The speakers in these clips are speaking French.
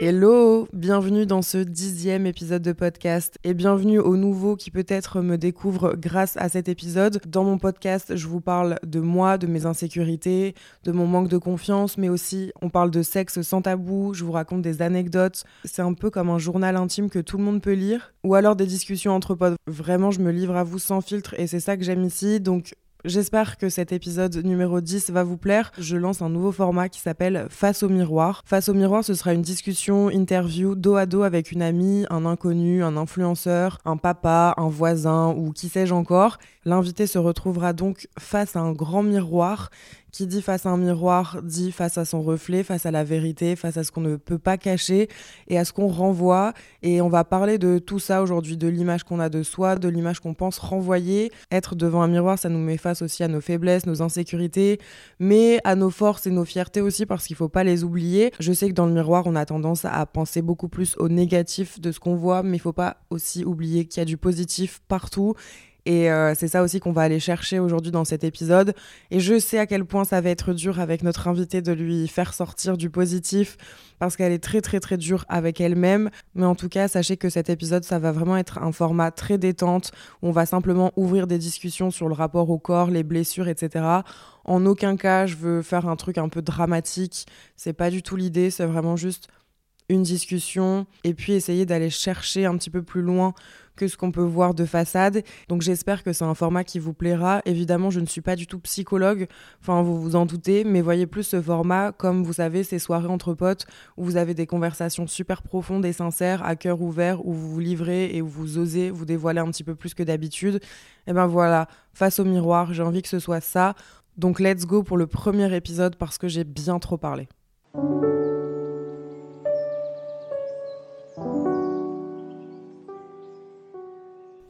Hello, bienvenue dans ce dixième épisode de podcast et bienvenue aux nouveaux qui peut-être me découvrent grâce à cet épisode. Dans mon podcast, je vous parle de moi, de mes insécurités, de mon manque de confiance, mais aussi on parle de sexe sans tabou, je vous raconte des anecdotes. C'est un peu comme un journal intime que tout le monde peut lire ou alors des discussions entre potes. Vraiment, je me livre à vous sans filtre et c'est ça que j'aime ici. Donc J'espère que cet épisode numéro 10 va vous plaire. Je lance un nouveau format qui s'appelle Face au miroir. Face au miroir, ce sera une discussion, interview dos à dos avec une amie, un inconnu, un influenceur, un papa, un voisin ou qui sais-je encore. L'invité se retrouvera donc face à un grand miroir qui dit face à un miroir dit face à son reflet, face à la vérité, face à ce qu'on ne peut pas cacher et à ce qu'on renvoie. Et on va parler de tout ça aujourd'hui, de l'image qu'on a de soi, de l'image qu'on pense renvoyer. Être devant un miroir, ça nous met face aussi à nos faiblesses, nos insécurités, mais à nos forces et nos fiertés aussi parce qu'il ne faut pas les oublier. Je sais que dans le miroir, on a tendance à penser beaucoup plus au négatif de ce qu'on voit, mais il ne faut pas aussi oublier qu'il y a du positif partout et euh, c'est ça aussi qu'on va aller chercher aujourd'hui dans cet épisode. Et je sais à quel point ça va être dur avec notre invitée de lui faire sortir du positif parce qu'elle est très très très dure avec elle-même. Mais en tout cas, sachez que cet épisode, ça va vraiment être un format très détente où on va simplement ouvrir des discussions sur le rapport au corps, les blessures, etc. En aucun cas, je veux faire un truc un peu dramatique. C'est pas du tout l'idée. C'est vraiment juste une discussion et puis essayer d'aller chercher un petit peu plus loin que ce qu'on peut voir de façade. Donc j'espère que c'est un format qui vous plaira. Évidemment, je ne suis pas du tout psychologue, enfin vous vous en doutez, mais voyez plus ce format comme vous savez ces soirées entre potes où vous avez des conversations super profondes et sincères, à cœur ouvert, où vous vous livrez et où vous osez vous dévoiler un petit peu plus que d'habitude. Et ben voilà, face au miroir, j'ai envie que ce soit ça. Donc let's go pour le premier épisode parce que j'ai bien trop parlé.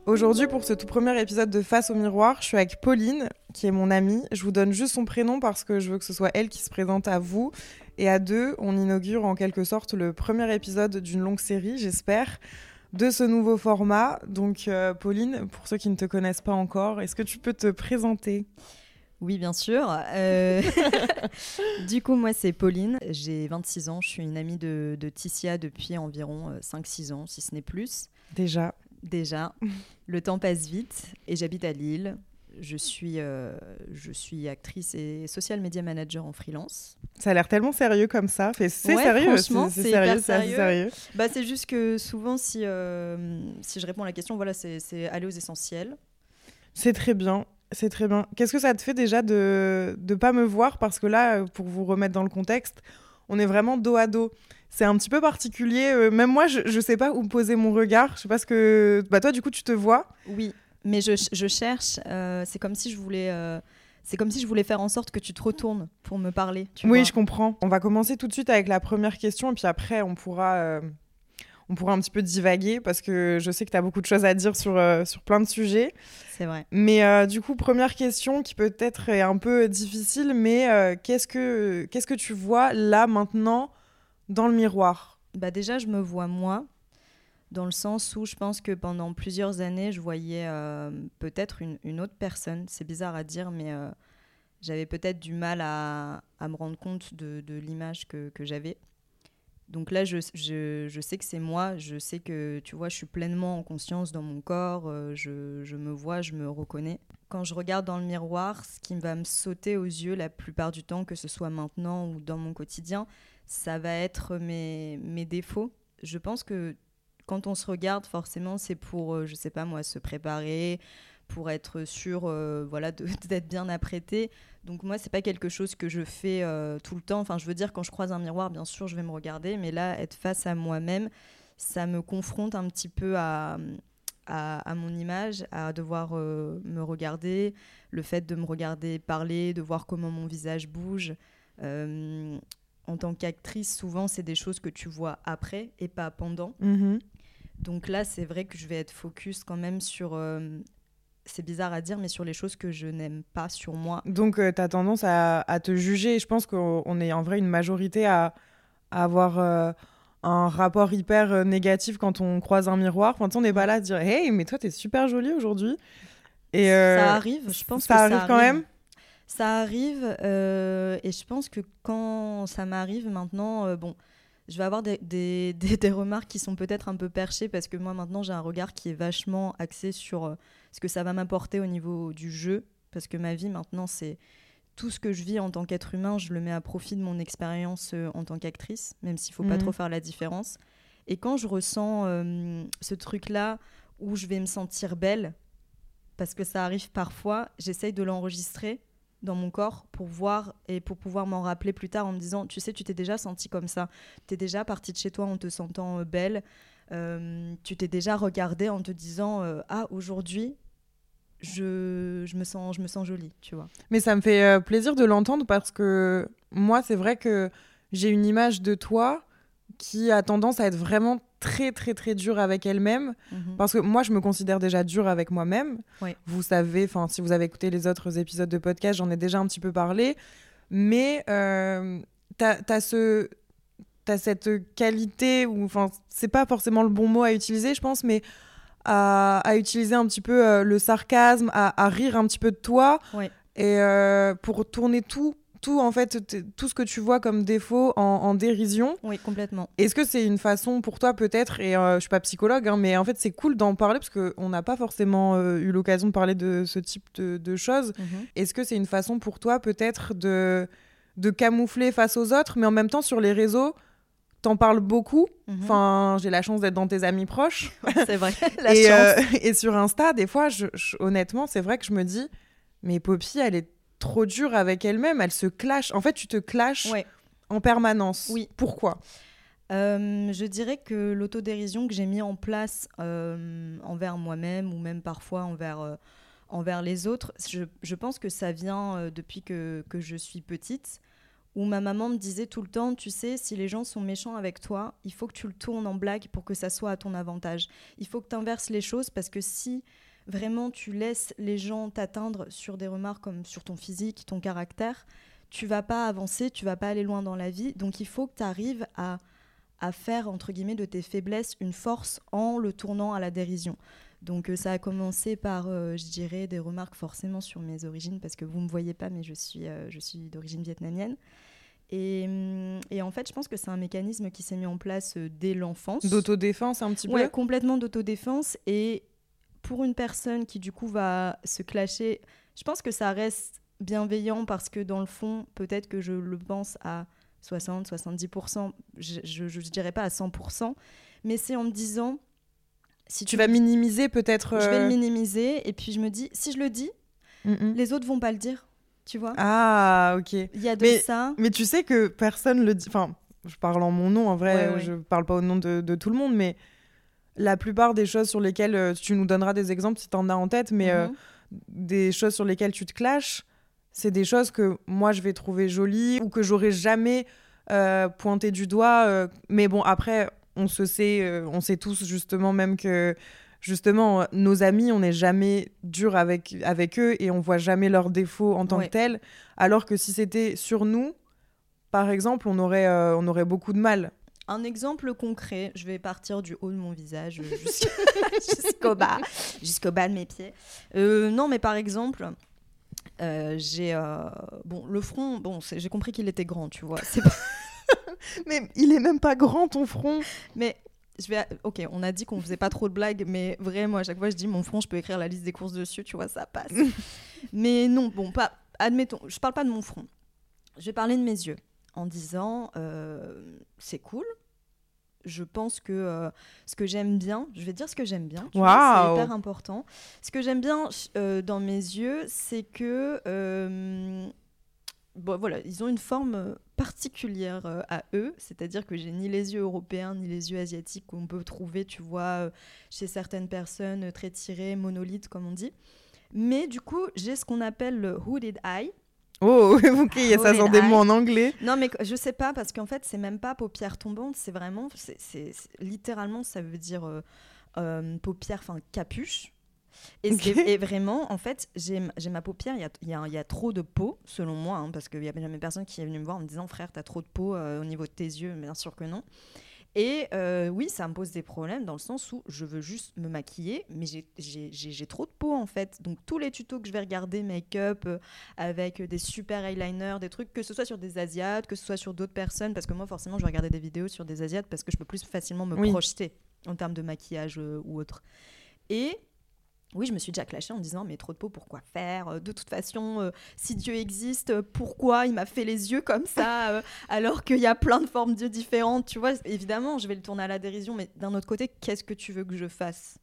Aujourd'hui, pour ce tout premier épisode de Face au miroir, je suis avec Pauline, qui est mon amie. Je vous donne juste son prénom parce que je veux que ce soit elle qui se présente à vous. Et à deux, on inaugure en quelque sorte le premier épisode d'une longue série, j'espère, de ce nouveau format. Donc, euh, Pauline, pour ceux qui ne te connaissent pas encore, est-ce que tu peux te présenter? Oui, bien sûr. Euh, du coup, moi, c'est Pauline. J'ai 26 ans. Je suis une amie de, de Ticia depuis environ 5-6 euh, ans, si ce n'est plus. Déjà déjà. Le temps passe vite et j'habite à Lille. Je suis, euh, je suis actrice et social media manager en freelance. Ça a l'air tellement sérieux comme ça. C'est sérieux, c'est sérieux, sérieux. Bah, c'est juste que souvent, si, euh, si je réponds à la question, voilà, c'est aller aux essentiels. C'est très bien. C'est très bien. Qu'est-ce que ça te fait déjà de ne pas me voir? Parce que là, pour vous remettre dans le contexte, on est vraiment dos à dos c'est un petit peu particulier. Euh, même moi, je, ne sais pas où poser mon regard. Je sais pas ce que. Bah, toi, du coup, tu te vois Oui, mais je, cherche. Euh, c'est comme si je voulais. Euh, c'est comme si je voulais faire en sorte que tu te retournes pour me parler. oui, je comprends. On va commencer tout de suite avec la première question et puis après, on pourra, on pourra un petit peu divaguer parce que je sais que tu as beaucoup de choses à dire sur, sur plein de sujets. C'est vrai. Mais du coup, première question qui peut-être est un peu difficile, mais qu'est-ce que qu'est-ce que tu vois là maintenant dans le miroir bah Déjà, je me vois moi, dans le sens où je pense que pendant plusieurs années, je voyais euh, peut-être une, autre personne. C'est bizarre à dire, mais euh, j'avais peut-être du mal à, me rendre compte de, l'image que, j'avais. Donc là, je, sais que c'est moi, je sais que, tu vois, je suis pleinement en conscience dans mon corps, euh, je, je, me vois, je me reconnais. Quand je regarde dans le miroir, ce qui va me sauter aux yeux la plupart du temps, que ce soit maintenant ou dans mon quotidien, ça va être mes, défauts. Je pense que quand on se regarde, forcément, c'est pour, euh, je sais pas moi, se préparer, pour être sûr euh, voilà, d'être bien apprêté. Donc moi, c'est pas quelque chose que je fais euh, tout le temps. Enfin, je veux dire, quand je croise un miroir, bien sûr, je vais me regarder, mais là, être face à moi-même, ça me confronte un petit peu à, mon image, à devoir me regarder, le fait de me regarder parler, de voir comment mon visage bouge. Euh, en tant qu'actrice, souvent, c'est des choses que tu vois après et pas pendant. Mhm. Donc là, c'est vrai que je vais être focus quand même sur. euh, c'est bizarre à dire, mais sur les choses que je n'aime pas sur moi. Donc, tu as tendance à, à te juger. Je pense qu'on on est en vrai une majorité à, à avoir euh, un rapport hyper euh, négatif quand on croise un miroir. Enfin, on n'est pas là à dire Hey, mais toi, t'es super jolie aujourd'hui. Et euh, ça arrive, je pense ça que arrive ça quand même. Ça arrive, euh, et je pense que quand ça m'arrive maintenant, euh, bon, je vais avoir des, des, des- des remarques qui sont peut-être un peu perchées parce que moi maintenant j'ai un regard qui est vachement axé sur euh, ce que ça va m'apporter au niveau du jeu, parce que ma vie maintenant c'est tout ce que je vis en tant qu'être humain, je le mets à profit de mon expérience en tant qu'actrice, même s'il faut pas Mhm. trop faire la différence. Et quand je ressens ce truc-là où je vais me sentir belle, parce que ça arrive parfois, j'essaye de l'enregistrer dans mon corps pour voir et pour pouvoir m'en rappeler plus tard en me disant, tu sais, tu t'es déjà senti comme ça, tu es déjà partie de chez toi en te sentant euh, belle, Euh, tu t'es déjà regardée en te disant, euh, ah, aujourd'hui, je, je, me sens, je me sens jolie, tu vois. Mais ça me fait plaisir de l'entendre parce que moi, c'est vrai que j'ai une image de toi qui a tendance à être vraiment très, très, très dure avec elle-même. Mhm. Parce que moi, je me considère déjà dure avec moi-même. Oui. Vous savez, enfin, si vous avez écouté les autres épisodes de podcast, j'en ai déjà un petit peu parlé. Mais euh, t'as as ce t'as cette qualité ou enfin c'est pas forcément le bon mot à utiliser je pense mais à, à utiliser un petit peu euh, le sarcasme à, à rire un petit peu de toi et euh, pour tourner tout tout en fait tout ce que tu vois comme défaut en, en dérision Oui, complètement. est-ce que c'est une façon pour toi peut-être, et euh, je suis pas psychologue, hein, mais en fait c'est cool d'en parler parce qu'on n'a pas forcément euh, eu l'occasion de parler de ce type de, de choses. Mhm. Est-ce que c'est une façon pour toi peut-être de, de camoufler face aux autres, mais en même temps sur les réseaux, t'en parles beaucoup? Mhm. Enfin, j'ai la chance d'être dans tes amis proches. c'est vrai, la et, chance. euh, et sur Insta, des fois, je- je- honnêtement, c'est vrai que je me dis, mais Poppy, elle est trop dure avec elle-même, elle se clash. En fait, tu te clashes Ouais. en permanence. Oui. Pourquoi? Euh, je dirais que l'autodérision que j'ai mis en place euh, envers moi-même ou même parfois envers, euh, envers les autres, je, je pense que ça vient depuis que, que je suis petite, où ma maman me disait tout le temps, tu sais, si les gens sont méchants avec toi, il faut que tu le tournes en blague pour que ça soit à ton avantage. Il faut que tu inverses les choses parce que si vraiment tu laisses les gens t'atteindre sur des remarques comme sur ton physique, ton caractère, tu vas pas avancer, tu vas pas aller loin dans la vie. Donc il faut que tu arrives à à faire entre guillemets de tes faiblesses une force en le tournant à la dérision. Donc euh, ça a commencé par, euh, je dirais, des remarques forcément sur mes origines parce que vous me voyez pas, mais je suis, euh, je suis d'origine vietnamienne. Et, hum, et en fait, je pense que c'est un mécanisme qui s'est mis en place dès l'enfance. D'autodéfense un petit Ouais, peu complètement d'autodéfense. Et pour une personne qui, du coup, va se clasher, je pense que ça reste bienveillant parce que, dans le fond, peut-être que je le pense à 60, 70%, je, je dirais pas à 100%, mais c'est en me disant. Si Tu vas minimiser peut-être. Je vais le euh, minimiser. Et puis, je me dis, si je le dis, mm, mm. les autres vont pas le dire. Tu vois Ah, ok. Il y a de mais- ça. Mais tu sais que personne le dit. Enfin, je parle en mon nom, en vrai, Ouais, ouais. je parle pas au nom de, de tout le monde, mais la plupart des choses sur lesquelles euh, tu nous donneras des exemples si t'en as en tête, mais euh, Mhm. des choses sur lesquelles tu te clashes, c'est des choses que moi je vais trouver jolies ou que j'aurais jamais euh, pointé du doigt. euh, mais bon, après, on se sait, euh, on sait tous justement même que justement euh, nos amis, on n'est jamais dur avec avec eux et on voit jamais leurs défauts en tant Ouais. que tels. Alors que si c'était sur nous, par exemple, on aurait euh, on aurait beaucoup de mal. Un exemple concret, je vais partir du haut de mon visage euh, jusqu'- jusqu'au bas, jusqu'au bas de mes pieds. Euh, non, mais par exemple, euh, j'ai euh, bon le front. Bon, j'ai compris qu'il était grand, tu vois. Pas- Mais il est même pas grand ton front. Mais je vais. Ok, on a dit qu'on faisait pas trop de blagues, mais vraiment à chaque fois je dis mon front, je peux écrire la liste des courses dessus, tu vois, ça passe. mais non, bon, pas. Admettons, je parle pas de mon front. Je vais parler de mes yeux en disant euh, c'est cool. Je pense que euh, ce que j'aime bien, je vais dire ce que j'aime bien, Waouh. c'est hyper important. Ce que j'aime bien euh, dans mes yeux, c'est que bon, voilà, ils ont une forme particulière euh, à eux, c'est-à-dire que j'ai ni les yeux européens ni les yeux asiatiques qu'on peut trouver, tu vois, euh, chez certaines personnes très tirées, monolithes comme on dit. Mais du coup, j'ai ce qu'on appelle le hooded eye. Oh, ok, ça sent des mots en anglais. Non, mais je sais pas, parce qu'en fait, c'est même pas paupière tombante, c'est vraiment, c'est littéralement, ça veut dire euh, euh, paupière, enfin capuche. Et, vraiment, en fait, j'ai ma paupière, il y a, y a- y a trop de peau, selon moi, hein, parce qu'il y a jamais personne qui est venu me voir en me disant, frère, t'as trop de peau euh, au niveau de tes yeux, bien sûr que non. Et euh, oui, ça me pose des problèmes dans le sens où je veux juste me maquiller, mais j'ai- trop de peau en fait. Donc tous les tutos que je vais regarder make-up euh, avec des super eyeliners, des trucs, que ce soit sur des Asiates, que ce soit sur d'autres personnes, parce que moi forcément je vais regarder des vidéos sur des Asiates parce que je peux plus facilement me Oui. projeter en termes de maquillage euh, ou autre. Et oui, je me suis déjà clashée en me disant mais trop de peau, pourquoi faire Euh, De toute façon, euh, si Dieu existe, euh, pourquoi il m'a fait les yeux comme ça euh, alors qu'il y a plein de formes d'yeux différentes Tu vois, évidemment, je vais le tourner à la dérision, mais d'un autre côté, qu'est-ce que tu veux que je fasse?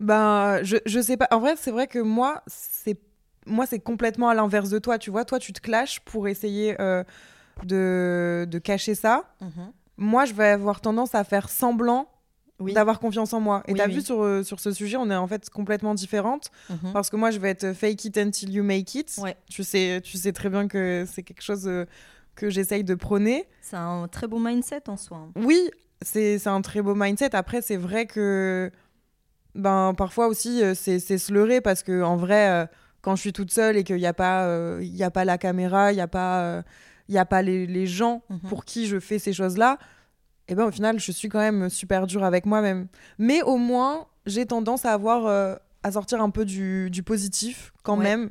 Ben, je, je sais pas. En vrai, c'est vrai que moi, c'est moi, c'est complètement à l'inverse de toi. Tu vois, toi, tu te clashes pour essayer euh, de, de cacher ça. Moi, je vais avoir tendance à faire semblant Oui. d'avoir confiance en moi. Et Oui, t'as oui. vu sur, euh, sur ce sujet, on est en fait complètement différentes. Mhm. Parce que moi, je vais être fake it until you make it. Ouais. Tu, sais, tu sais très bien que c'est quelque chose euh, que j'essaye de prôner. C'est un très beau mindset en soi. hein. Oui, c'est un très beau mindset. Après, c'est vrai que ben, parfois aussi, euh, c'est se leurrer parce que en vrai, euh, quand je suis toute seule et qu'il n'y a, pas, euh, y a pas la caméra, il n'y a pas, euh, il a pas les, les gens Mhm. pour qui je fais ces choses-là, et ben au final, je suis quand même super dure avec moi-même. Mais au moins, j'ai tendance à avoir euh, à sortir un peu du, du positif quand Ouais. même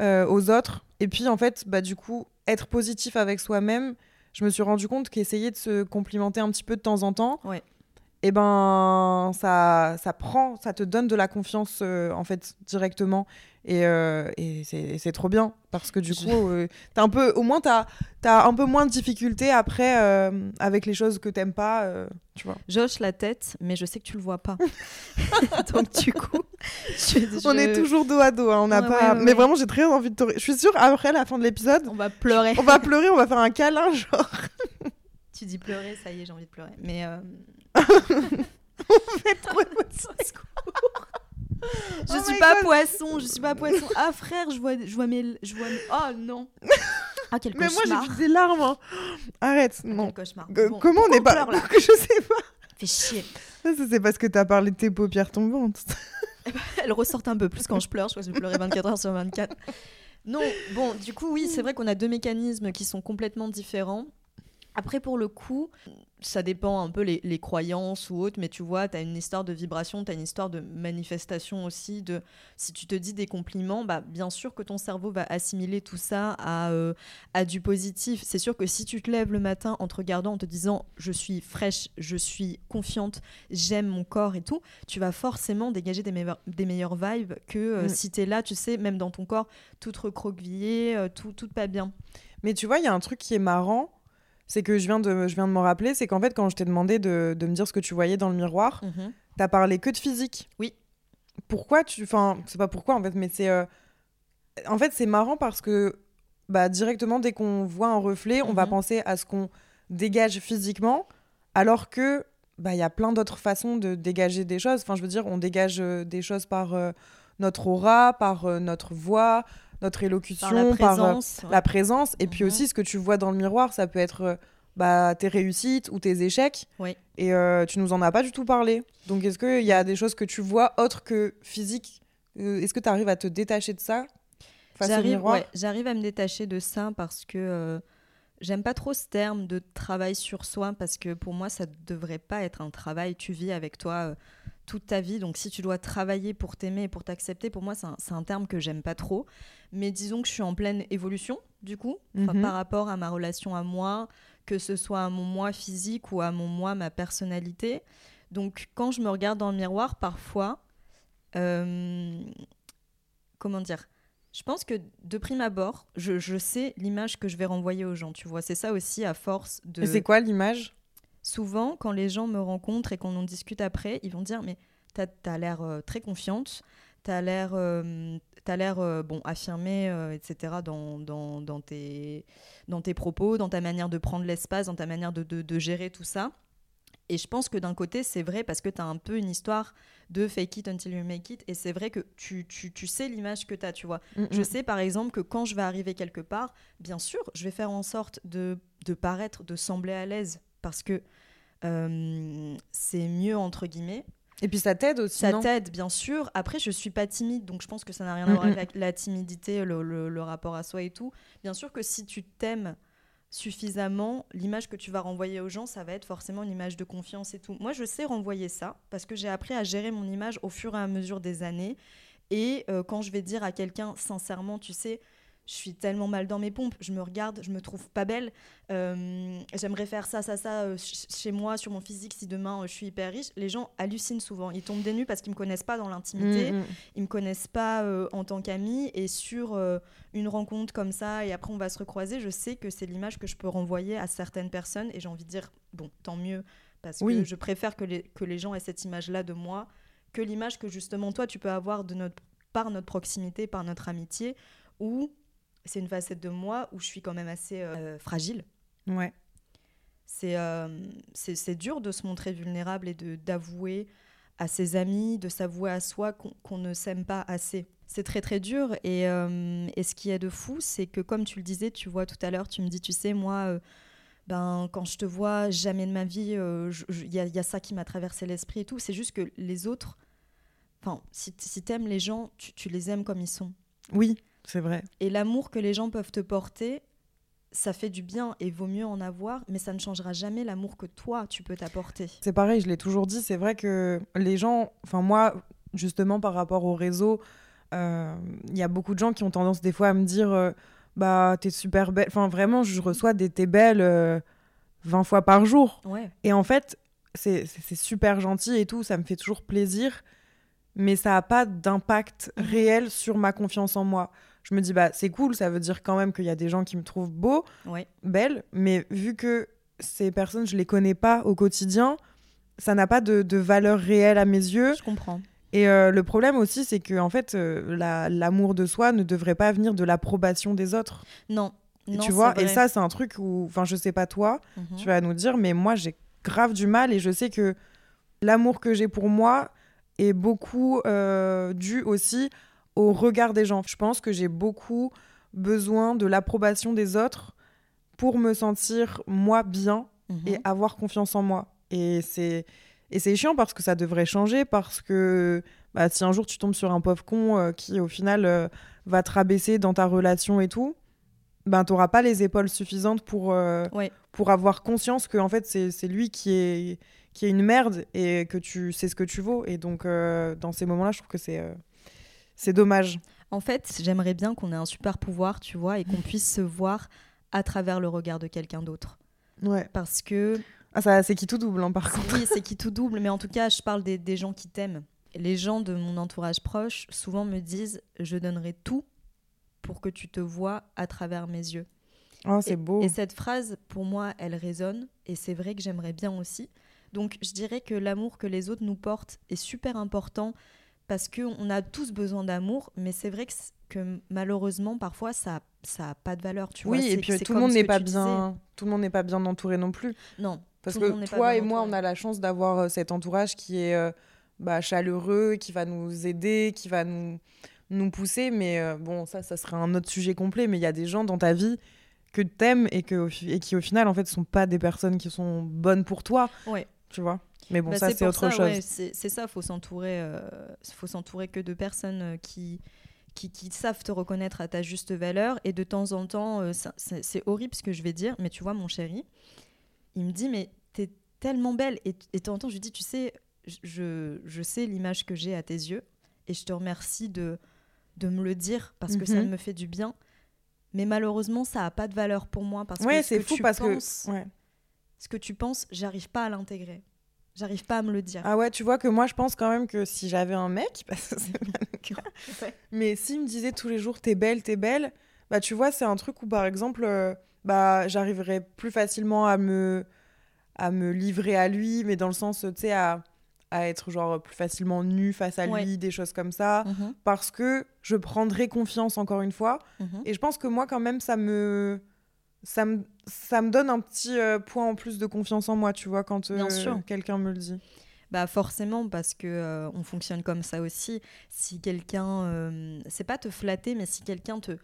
euh, aux autres. Et puis en fait, bah du coup, être positif avec soi-même, je me suis rendu compte qu'essayer de se complimenter un petit peu de temps en temps, Ouais. Et ben ça, ça prend, ça te donne de la confiance euh, en fait directement. Et, euh, et c'est trop bien parce que du coup, euh, un peu, au moins t'as as un peu moins de difficultés après euh, avec les choses que t'aimes pas, tu vois. J'hoche la tête, mais je sais que tu le vois pas. Donc du coup, je- On je- est toujours dos à dos, hein, on n'a Ouais, pas. ouais, ouais, Mais vraiment, j'ai très envie de te. Je suis sûre après la fin de l'épisode, On va pleurer. on va pleurer, on va faire un câlin, genre. Tu dis pleurer, ça y est, j'ai envie de pleurer. Mais euh, trop émotif. je Oh suis pas God. poisson, je suis pas poisson. Ah frère, je vois, je vois mes, je vois. mes- Oh non. Ah quel Mais moi, cauchemar. j'ai vu des larmes. hein. Arrête, Ah, non. Quel cauchemar. Euh, Bon, Comment on n'est pas. pleure, là Je sais pas. Fais chier. Ça, C'est parce que t'as parlé de tes paupières tombantes. Elle ressort un peu plus quand je pleure. Je crois que je vais pleurer 24 heures sur 24. Non, bon, du coup, oui, c'est vrai qu'on a deux mécanismes qui sont complètement différents. Après, pour le coup, ça dépend un peu les, les croyances ou autres, mais tu vois, tu as une histoire de vibration, tu as une histoire de manifestation aussi. De, si tu te dis des compliments, bah, bien sûr que ton cerveau va assimiler tout ça à, euh, à du positif. C'est sûr que si tu te lèves le matin en te regardant, en te disant je suis fraîche, je suis confiante, j'aime mon corps et tout, tu vas forcément dégager des, meilleurs- des meilleures vibes que euh, Mm. si tu es là, tu sais, même dans ton corps, tout recroquevillé, euh, tout, tout pas bien. Mais tu vois, il y a un truc qui est marrant. C'est que je viens de, je viens de m'en rappeler. C'est qu'en fait, quand je t'ai demandé de, de me dire ce que tu voyais dans le miroir, t'as parlé que de physique. Oui. Pourquoi tu. Enfin, c'est pas pourquoi en fait, mais c'est. euh, En fait, c'est marrant parce que bah, directement, dès qu'on voit un reflet, on va Mhm. penser à ce qu'on dégage physiquement, alors que bah, il y a plein d'autres façons de dégager des choses. Enfin, je veux dire, on dégage euh, des choses par euh, notre aura, par euh, notre voix, notre élocution, Par la par, euh, ouais. la présence. Et puis Mhm. aussi, ce que tu vois dans le miroir, ça peut être euh, bah, tes réussites ou tes échecs. Oui. Et euh, tu nous en as pas du tout parlé. Donc, est-ce qu'il y a des choses que tu vois autres que physiques Euh, Est-ce que tu arrives à te détacher de ça face au J'arrive miroir ouais, j'arrive à me détacher de ça parce que euh, j'aime pas trop ce terme de travail sur soi parce que pour moi ça devrait pas être un travail. Tu vis avec toi euh, toute ta vie donc si tu dois travailler pour t'aimer et pour t'accepter, pour moi c'est un, un terme que j'aime pas trop. Mais disons que je suis en pleine évolution du coup Mhm. par rapport à ma relation à moi, que ce soit à mon moi physique ou à mon moi, ma personnalité. Donc quand je me regarde dans le miroir parfois, euh, comment dire je pense que de prime abord, je, je sais l'image que je vais renvoyer aux gens, tu vois. C'est ça aussi à force de... C'est quoi l'image? Souvent, quand les gens me rencontrent et qu'on en discute après, ils vont dire, mais t'as as, l'air euh, très confiante, t'as l'air euh, t'as l'air euh, bon affirmé euh, etc dans, dans, dans, tes, dans tes propos dans ta manière de prendre l'espace dans ta manière de, de, de gérer tout ça et je pense que d'un côté, c'est vrai parce que tu as un peu une histoire de fake it until you make it. Et c'est vrai que tu, tu, tu sais l'image que tu as, tu vois. Mm, Je mm. sais par exemple que quand je vais arriver quelque part, bien sûr, je vais faire en sorte de, de paraître, de sembler à l'aise parce que euh, c'est mieux entre guillemets. Et puis ça t'aide aussi, Ça t'aide, bien sûr. Après, je suis pas timide, donc je pense que ça n'a rien à Mm, voir mm. avec la, la timidité, le, le- le rapport à soi et tout. Bien sûr que si tu t'aimes suffisamment, l'image que tu vas renvoyer aux gens, ça va être forcément une image de confiance et tout. Moi, je sais renvoyer ça parce que j'ai appris à gérer mon image au fur et à mesure des années. Et euh, quand je vais dire à quelqu'un sincèrement, tu sais, je suis tellement mal dans mes pompes, je me regarde, je me trouve pas belle, euh, j'aimerais faire ça, ça, ça euh, ch- chez moi, sur mon physique, si demain euh, je suis hyper riche, les gens hallucinent souvent. Ils tombent des nues parce qu'ils me connaissent pas dans l'intimité. Mm, mm. ils me connaissent pas en tant qu'ami. Et sur une rencontre comme ça et après on va se recroiser, je sais que c'est l'image que je peux renvoyer à certaines personnes. Et j'ai envie de dire bon, tant mieux. Parce que je préfère que les, que les gens aient cette image-là de moi que l'image que justement toi tu peux avoir de notre par notre proximité, par notre amitié où c'est une facette de moi où je suis quand même assez euh, fragile. Ouais. C'est euh, c'est c'est dur de se montrer vulnérable et de d'avouer à ses amis, de s'avouer à soi qu'on ne s'aime pas assez. C'est très très dur et, euh, et ce qui est de fou, c'est que comme tu le disais, tu vois tout à l'heure, tu me dis, tu sais, moi, euh, ben, quand je te vois, jamais de ma vie, euh, il y, y a ça qui m'a traversé l'esprit et tout. C'est juste que les autres, enfin, si, si t'aimes les gens, tu, tu les aimes comme ils sont. Oui, c'est vrai. Et l'amour que les gens peuvent te porter, ça fait du bien et vaut mieux en avoir, mais ça ne changera jamais l'amour que toi, tu peux t'apporter. C'est pareil, je l'ai toujours dit, c'est vrai que les gens, enfin moi, justement par rapport au réseau, euh, il y a beaucoup de gens qui ont tendance des fois à me dire, euh, bah t'es super belle, enfin vraiment, je reçois des t'es belle euh, 20 fois par jour. Ouais. Et en fait, c'est super gentil et tout, ça me fait toujours plaisir, mais ça n'a pas d'impact Mhm. réel sur ma confiance en moi. Je me dis, bah c'est cool, ça veut dire quand même qu'il y a des gens qui me trouvent beau, Ouais. belle, mais vu que ces personnes, je les connais pas au quotidien, ça n'a pas de, de valeur réelle à mes yeux. Je comprends. Et euh, le problème aussi, c'est que en fait, euh, la- l'amour de soi ne devrait pas venir de l'approbation des autres. Non. Non, tu vois, et ça, c'est un truc où, enfin, je sais pas toi, Mhm. tu vas nous dire, mais moi, j'ai grave du mal et je sais que l'amour que j'ai pour moi est beaucoup euh, dû aussi au regard des gens. Je pense que j'ai beaucoup besoin de l'approbation des autres pour me sentir moi bien Mhm. et avoir confiance en moi. Et c'est et c'est chiant parce que ça devrait changer parce que bah, si un jour tu tombes sur un pauvre con euh, qui au final euh, va te rabaisser dans ta relation et tout, ben t'auras pas les épaules suffisantes pour euh, Ouais. pour avoir conscience que en fait c'est c'est lui qui est qui est une merde et que tu sais ce que tu vaux et donc dans ces moments-là je trouve que c'est c'est dommage. En fait, j'aimerais bien qu'on ait un super pouvoir, tu vois, et qu'on puisse se voir à travers le regard de quelqu'un d'autre. Ouais. Parce que Ah ça c'est qui tout double hein, par contre. oui, c'est qui tout double, mais en tout cas, je parle des, des gens qui t'aiment. Les gens de mon entourage proche souvent me disent je donnerai tout pour que tu te vois à travers mes yeux. Oh, c'est beau. Et cette phrase, pour moi, elle résonne, et c'est vrai que j'aimerais bien aussi. Donc, je dirais que l'amour que les autres nous portent est super important parce qu'on a tous besoin d'amour, mais c'est vrai que, malheureusement, parfois, ça ça a pas de valeur, tu vois. oui, et puis tout le monde n'est pas bien tout le monde n'est pas bien entouré non plus. disais. Non, Parce que toi et moi, entouré. on a la chance d'avoir euh, cet entourage qui est euh, bah, chaleureux, qui va nous aider, qui va nous, nous pousser. Mais euh, bon, ça, ça serait un autre sujet complet. Mais il y a des gens dans ta vie que tu aimes et, que, et qui, au final, en fait, sont pas des personnes qui sont bonnes pour toi. Ouais. Tu vois? Mais bon, Bah, ça, c'est autre ça, chose. ouais, c'est ça, faut s'entourer, euh, faut s'entourer que de personnes euh, qui, qui, qui savent te reconnaître à ta juste valeur. Et de temps en temps, euh, c'est horrible ce que je vais dire, mais tu vois, mon chéri, il me dit, mais t'es tellement belle. Et, et de temps en temps, je lui dis, tu sais, je, je sais l'image que j'ai à tes yeux, et je te remercie de, de me le dire parce que ça Mhm. me fait du bien. Mais malheureusement, ça n'a pas de valeur pour moi parce Ouais, que ce c'est que fou tu parce penses, que. Ouais. ce que tu penses, j'arrive pas à l'intégrer. J'arrive pas à me le dire. Ah ouais, tu vois que moi, je pense quand même que si j'avais un mec, parce que c'est bien le cas, Ouais. mais s'il me disait tous les jours t'es belle, t'es belle, bah tu vois, c'est un truc où par exemple, euh, bah j'arriverais plus facilement à me à me livrer à lui, mais dans le sens, tu sais, à, à être genre plus facilement nue face à Ouais. lui, des choses comme ça, Mhm, parce que je prendrai confiance encore une fois. mhm. Et je pense que moi, quand même, ça me, ça me, ça me donne un petit euh, point en plus de confiance en moi, tu vois, quand euh, quelqu'un me le dit. Bah forcément parce que euh, on fonctionne comme ça aussi. Si quelqu'un, c'est pas te flatter, mais si quelqu'un te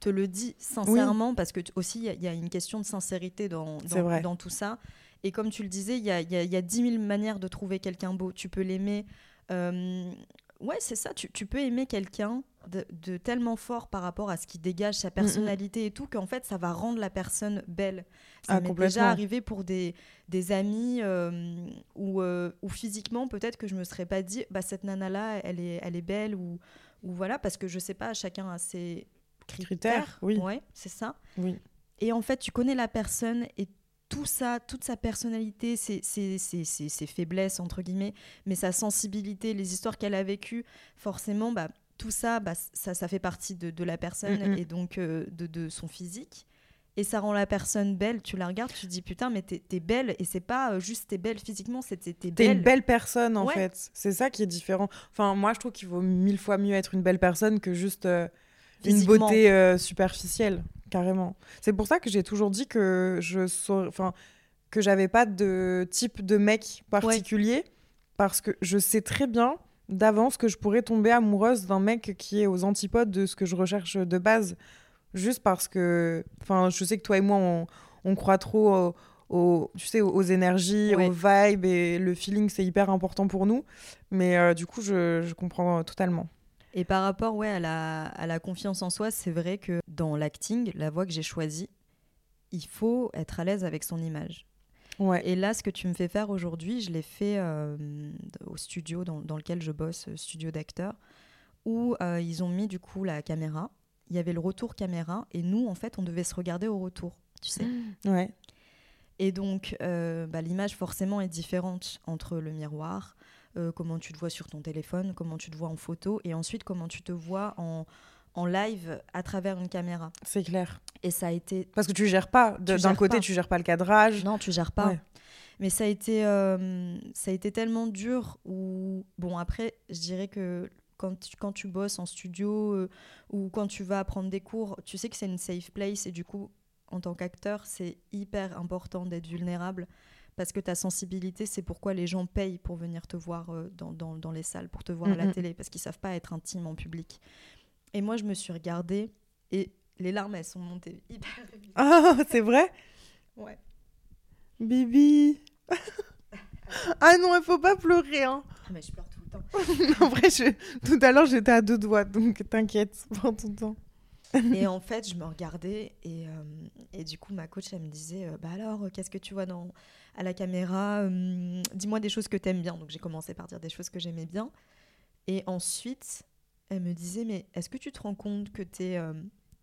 te le dit sincèrement, parce que aussi il y, y a une question de sincérité dans dans, tout ça. Et comme tu le disais, il y a, il y a- y a 10 000 manières de trouver quelqu'un beau. Tu peux l'aimer. euh, ouais, c'est ça. Tu, tu peux aimer quelqu'un de, de tellement fort par rapport à ce qui dégage sa personnalité et tout qu'en fait ça va rendre la personne belle. Ça Ah, m'est déjà arrivé pour des, des amis euh, où, euh, où physiquement peut-être que je me serais pas dit bah cette nana là elle est elle est belle ou ou voilà parce que je sais pas chacun a ses critères, Critères, oui. ouais c'est ça Oui. et en fait tu connais la personne et tout ça toute sa personnalité ses, ses, ses, ses- ses faiblesses entre guillemets mais sa sensibilité les histoires qu'elle a vécues forcément bah tout ça bah, ça ça fait partie de, de la personne Mm, mm. et donc euh, de, de son physique et ça rend la personne belle. Tu la regardes, tu te dis putain, mais t'es t'es belle. Et c'est pas euh, juste t'es belle physiquement, c'est t'es t'es T'es belle. une belle personne, en Ouais. fait. C'est ça qui est différent. Enfin, moi, je trouve qu'il vaut mille fois mieux être une belle personne que juste euh, une beauté euh, superficielle, carrément. C'est pour ça que j'ai toujours dit que je saurais- enfin que j'avais pas de type de mec particulier parce que je sais très bien d'avance que je pourrais tomber amoureuse d'un mec qui est aux antipodes de ce que je recherche de base juste parce que enfin je sais que toi et moi on, on croit trop au- au- tu sais, aux énergies, Ouais. aux vibes et le feeling, c'est hyper important pour nous. Mais euh, du coup, je, je comprends totalement. Et par rapport ouais, à, la, à la confiance en soi, c'est vrai que dans l'acting, la voie que j'ai choisie, il faut être à l'aise avec son image. Ouais. Et là, ce que tu me fais faire aujourd'hui, je l'ai fait euh, au studio dans, dans lequel je bosse, euh, studio d'acteurs, où euh, ils ont mis du coup la caméra. Il y avait le retour caméra et nous, en fait, on devait se regarder au retour. Tu sais. Ouais. Et donc, euh, bah, l'image forcément est différente entre le miroir, euh, comment tu te vois sur ton téléphone, comment tu te vois en photo, et ensuite comment tu te vois en, en live à travers une caméra. C'est clair. Et ça a été... Parce que tu gères pas. D'un côté, pas. tu gères pas le cadrage. Non, tu gères pas. Ouais. Mais ça a été, euh, ça a été tellement dur. Ou bon, après, je dirais que quand tu, quand tu bosses en studio euh, ou quand tu vas prendre des cours, tu sais que c'est une safe place et du coup, en tant qu'acteur, c'est hyper important d'être vulnérable parce que ta sensibilité, c'est pourquoi les gens payent pour venir te voir euh, dans, dans- dans les salles, pour te voir à la Mhm. télé, parce qu'ils savent pas être intimes en public. Et moi, je me suis regardée et les larmes, elles sont montées hyper vite. Ah, c'est vrai? Ouais. Bibi. ah non, il faut pas pleurer. Hein. Ah, mais je pleure tout le temps. en vrai, je- tout à l'heure, j'étais à deux doigts, donc t'inquiète, prends ton temps. Et en fait, je me regardais et, euh, et du coup, ma coach, elle me disait euh, Bah alors, euh, qu'est-ce que tu vois dans, à la caméra Hum, Dis-moi des choses que tu aimes bien. Donc, j'ai commencé par dire des choses que j'aimais bien. Et ensuite, elle me disait Mais est-ce que tu te rends compte que t'es, euh,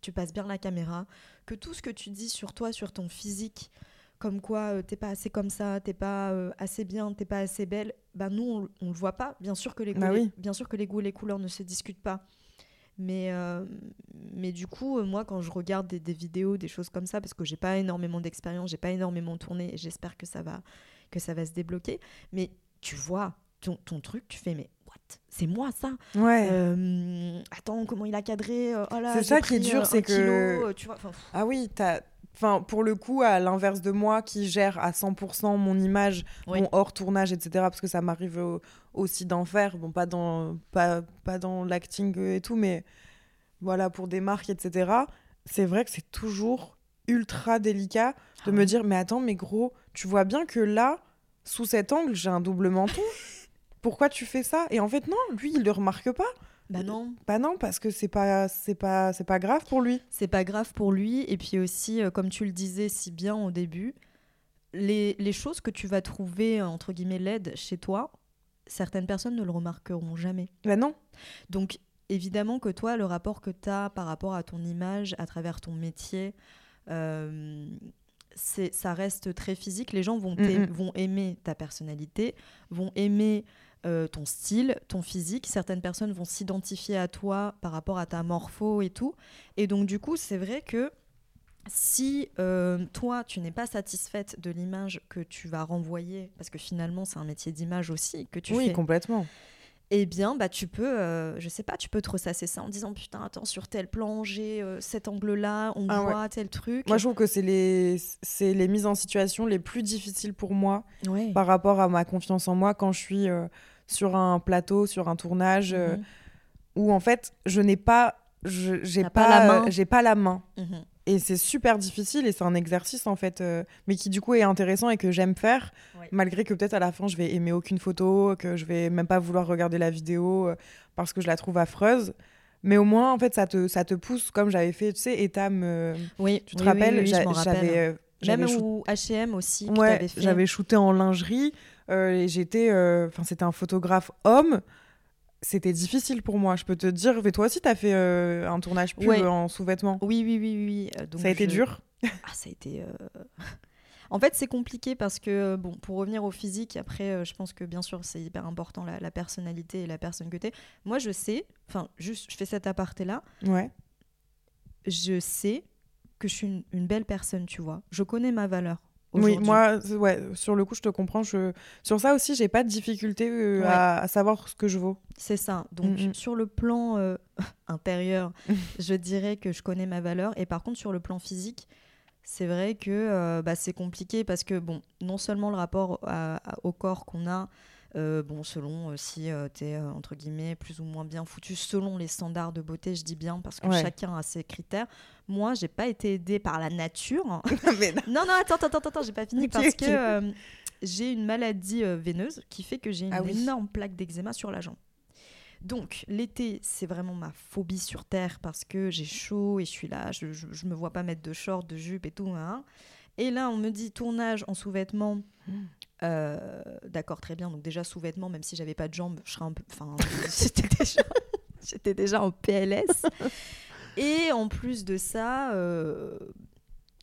tu passes bien la caméra Que tout ce que tu dis sur toi, sur ton physique, comme quoi euh, t'es pas assez comme ça, t'es pas euh, assez bien, t'es pas assez belle, bah nous, on, on le voit pas. Bien sûr que les goûts, Bah les- bien sûr que les goûts et les couleurs ne se discutent pas. Mais, euh, mais du coup, euh, moi, quand je regarde des, des vidéos, des choses comme ça, parce que j'ai pas énormément d'expérience, j'ai pas énormément tourné, et j'espère que ça va que ça va se débloquer. Mais tu vois ton, ton truc, tu fais mais what? C'est moi ça Ouais. Euh, Attends, comment il a cadré? Oh C'est ça qui est dur, c'est que- kilo, tu vois, Ah oui, t'as. Enfin, pour le coup, à l'inverse de moi qui gère à 100% mon image, Oui. mon hors tournage, etc., parce que ça m'arrive au- aussi d'en faire, bon, pas dans, pas, pas dans l'acting et tout, mais voilà, pour des marques, etc., c'est vrai que c'est toujours ultra délicat de Ah me dire, mais attends, mais gros, tu vois bien que là, sous cet angle, j'ai un double menton. Pourquoi tu fais ça? Et en fait, non, lui, il le remarque pas. Bah non, Bah non, parce que c'est pas, c'est pas, c'est pas grave pour lui. c'est pas grave pour lui. Et puis aussi, euh, comme tu le disais si bien au début, les, les choses que tu vas trouver, euh, entre guillemets, laides chez toi, certaines personnes ne le remarqueront jamais. Bah non. Donc, évidemment que toi, le rapport que tu as par rapport à ton image, à travers ton métier, euh, c'est, ça reste très physique. Les gens vont, vont aimer ta personnalité, vont aimer euh, ton style, ton physique. Certaines personnes vont s'identifier à toi par rapport à ta morpho et tout. Et donc, du coup, c'est vrai que si euh, toi, tu n'es pas satisfaite de l'image que tu vas renvoyer, parce que finalement, c'est un métier d'image aussi que tu oui, fais, complètement. eh bien, bah, tu peux, euh, je sais pas, tu peux te ressasser ça en disant putain, attends, sur tel plan, j'ai euh, cet angle-là, on Ah ouais. voit tel truc. Moi, je trouve que c'est les, c'est les mises en situation les plus difficiles pour moi Ouais. par rapport à ma confiance en moi quand je suis euh, sur un plateau, sur un tournage, euh, Mhm. où en fait, je n'ai pas, j'ai pas, pas la main. euh, j'ai pas la main. Mhm. Et c'est super difficile et c'est un exercice en fait, euh, mais qui du coup est intéressant et que j'aime faire, malgré que peut-être à la fin je vais aimer aucune photo, que je vais même pas vouloir regarder la vidéo euh, parce que je la trouve affreuse. Mais au moins en fait ça te, ça te pousse comme j'avais fait, tu sais, Etam, Oui, tu te oui, rappelles, oui, j'avais Même ou H&M aussi, Ouais, j'avais shooté en lingerie euh, et j'étais, euh, enfin c'était un photographe homme. C'était difficile pour moi, je peux te dire. Mais toi aussi, t'as fait euh, un tournage pub Ouais. en sous-vêtements. Oui, oui, oui, oui. Euh, donc Ça a été dur? Ah, ça a été. en fait, c'est compliqué parce que, bon, pour revenir au physique, après, euh, je pense que bien sûr, c'est hyper important la, la personnalité et la personne que t'es. Moi, je sais, enfin, juste, je fais cet aparté-là, Ouais. je sais que je suis une, une belle personne, tu vois. Je connais ma valeur. Oui, moi, ouais, sur le coup, je te comprends. Je... Sur ça aussi, j'ai pas de difficulté euh, Ouais. à, à savoir ce que je vaux. C'est ça. Donc, Mm, mm. sur le plan euh, intérieur, je dirais que je connais ma valeur. Et par contre, sur le plan physique, c'est vrai que euh, bah, c'est compliqué parce que, bon, non seulement le rapport à- à- au corps qu'on a, euh, bon, selon euh, si tu es, entre guillemets, plus ou moins bien foutu, selon les standards de beauté, je dis bien, parce que Ouais. chacun a ses critères. Moi, j'ai pas été aidée par la nature. Mais non, non, attends, attends, attends, j'ai pas fini parce que euh, j'ai une maladie euh, veineuse qui fait que j'ai une Ah oui. énorme plaque d'eczéma sur la jambe. Donc, l'été, c'est vraiment ma phobie sur Terre parce que j'ai chaud et je suis là, je, je, je me vois pas mettre de short, de jupe et tout. hein. Et là, on me dit tournage en sous-vêtements. Mm. Euh, D'accord, très bien. Donc, déjà, sous-vêtements, même si j'avais pas de jambes, je serais un peu. Enfin, j'étais déjà, j'étais déjà en PLS. Et en plus de ça. euh,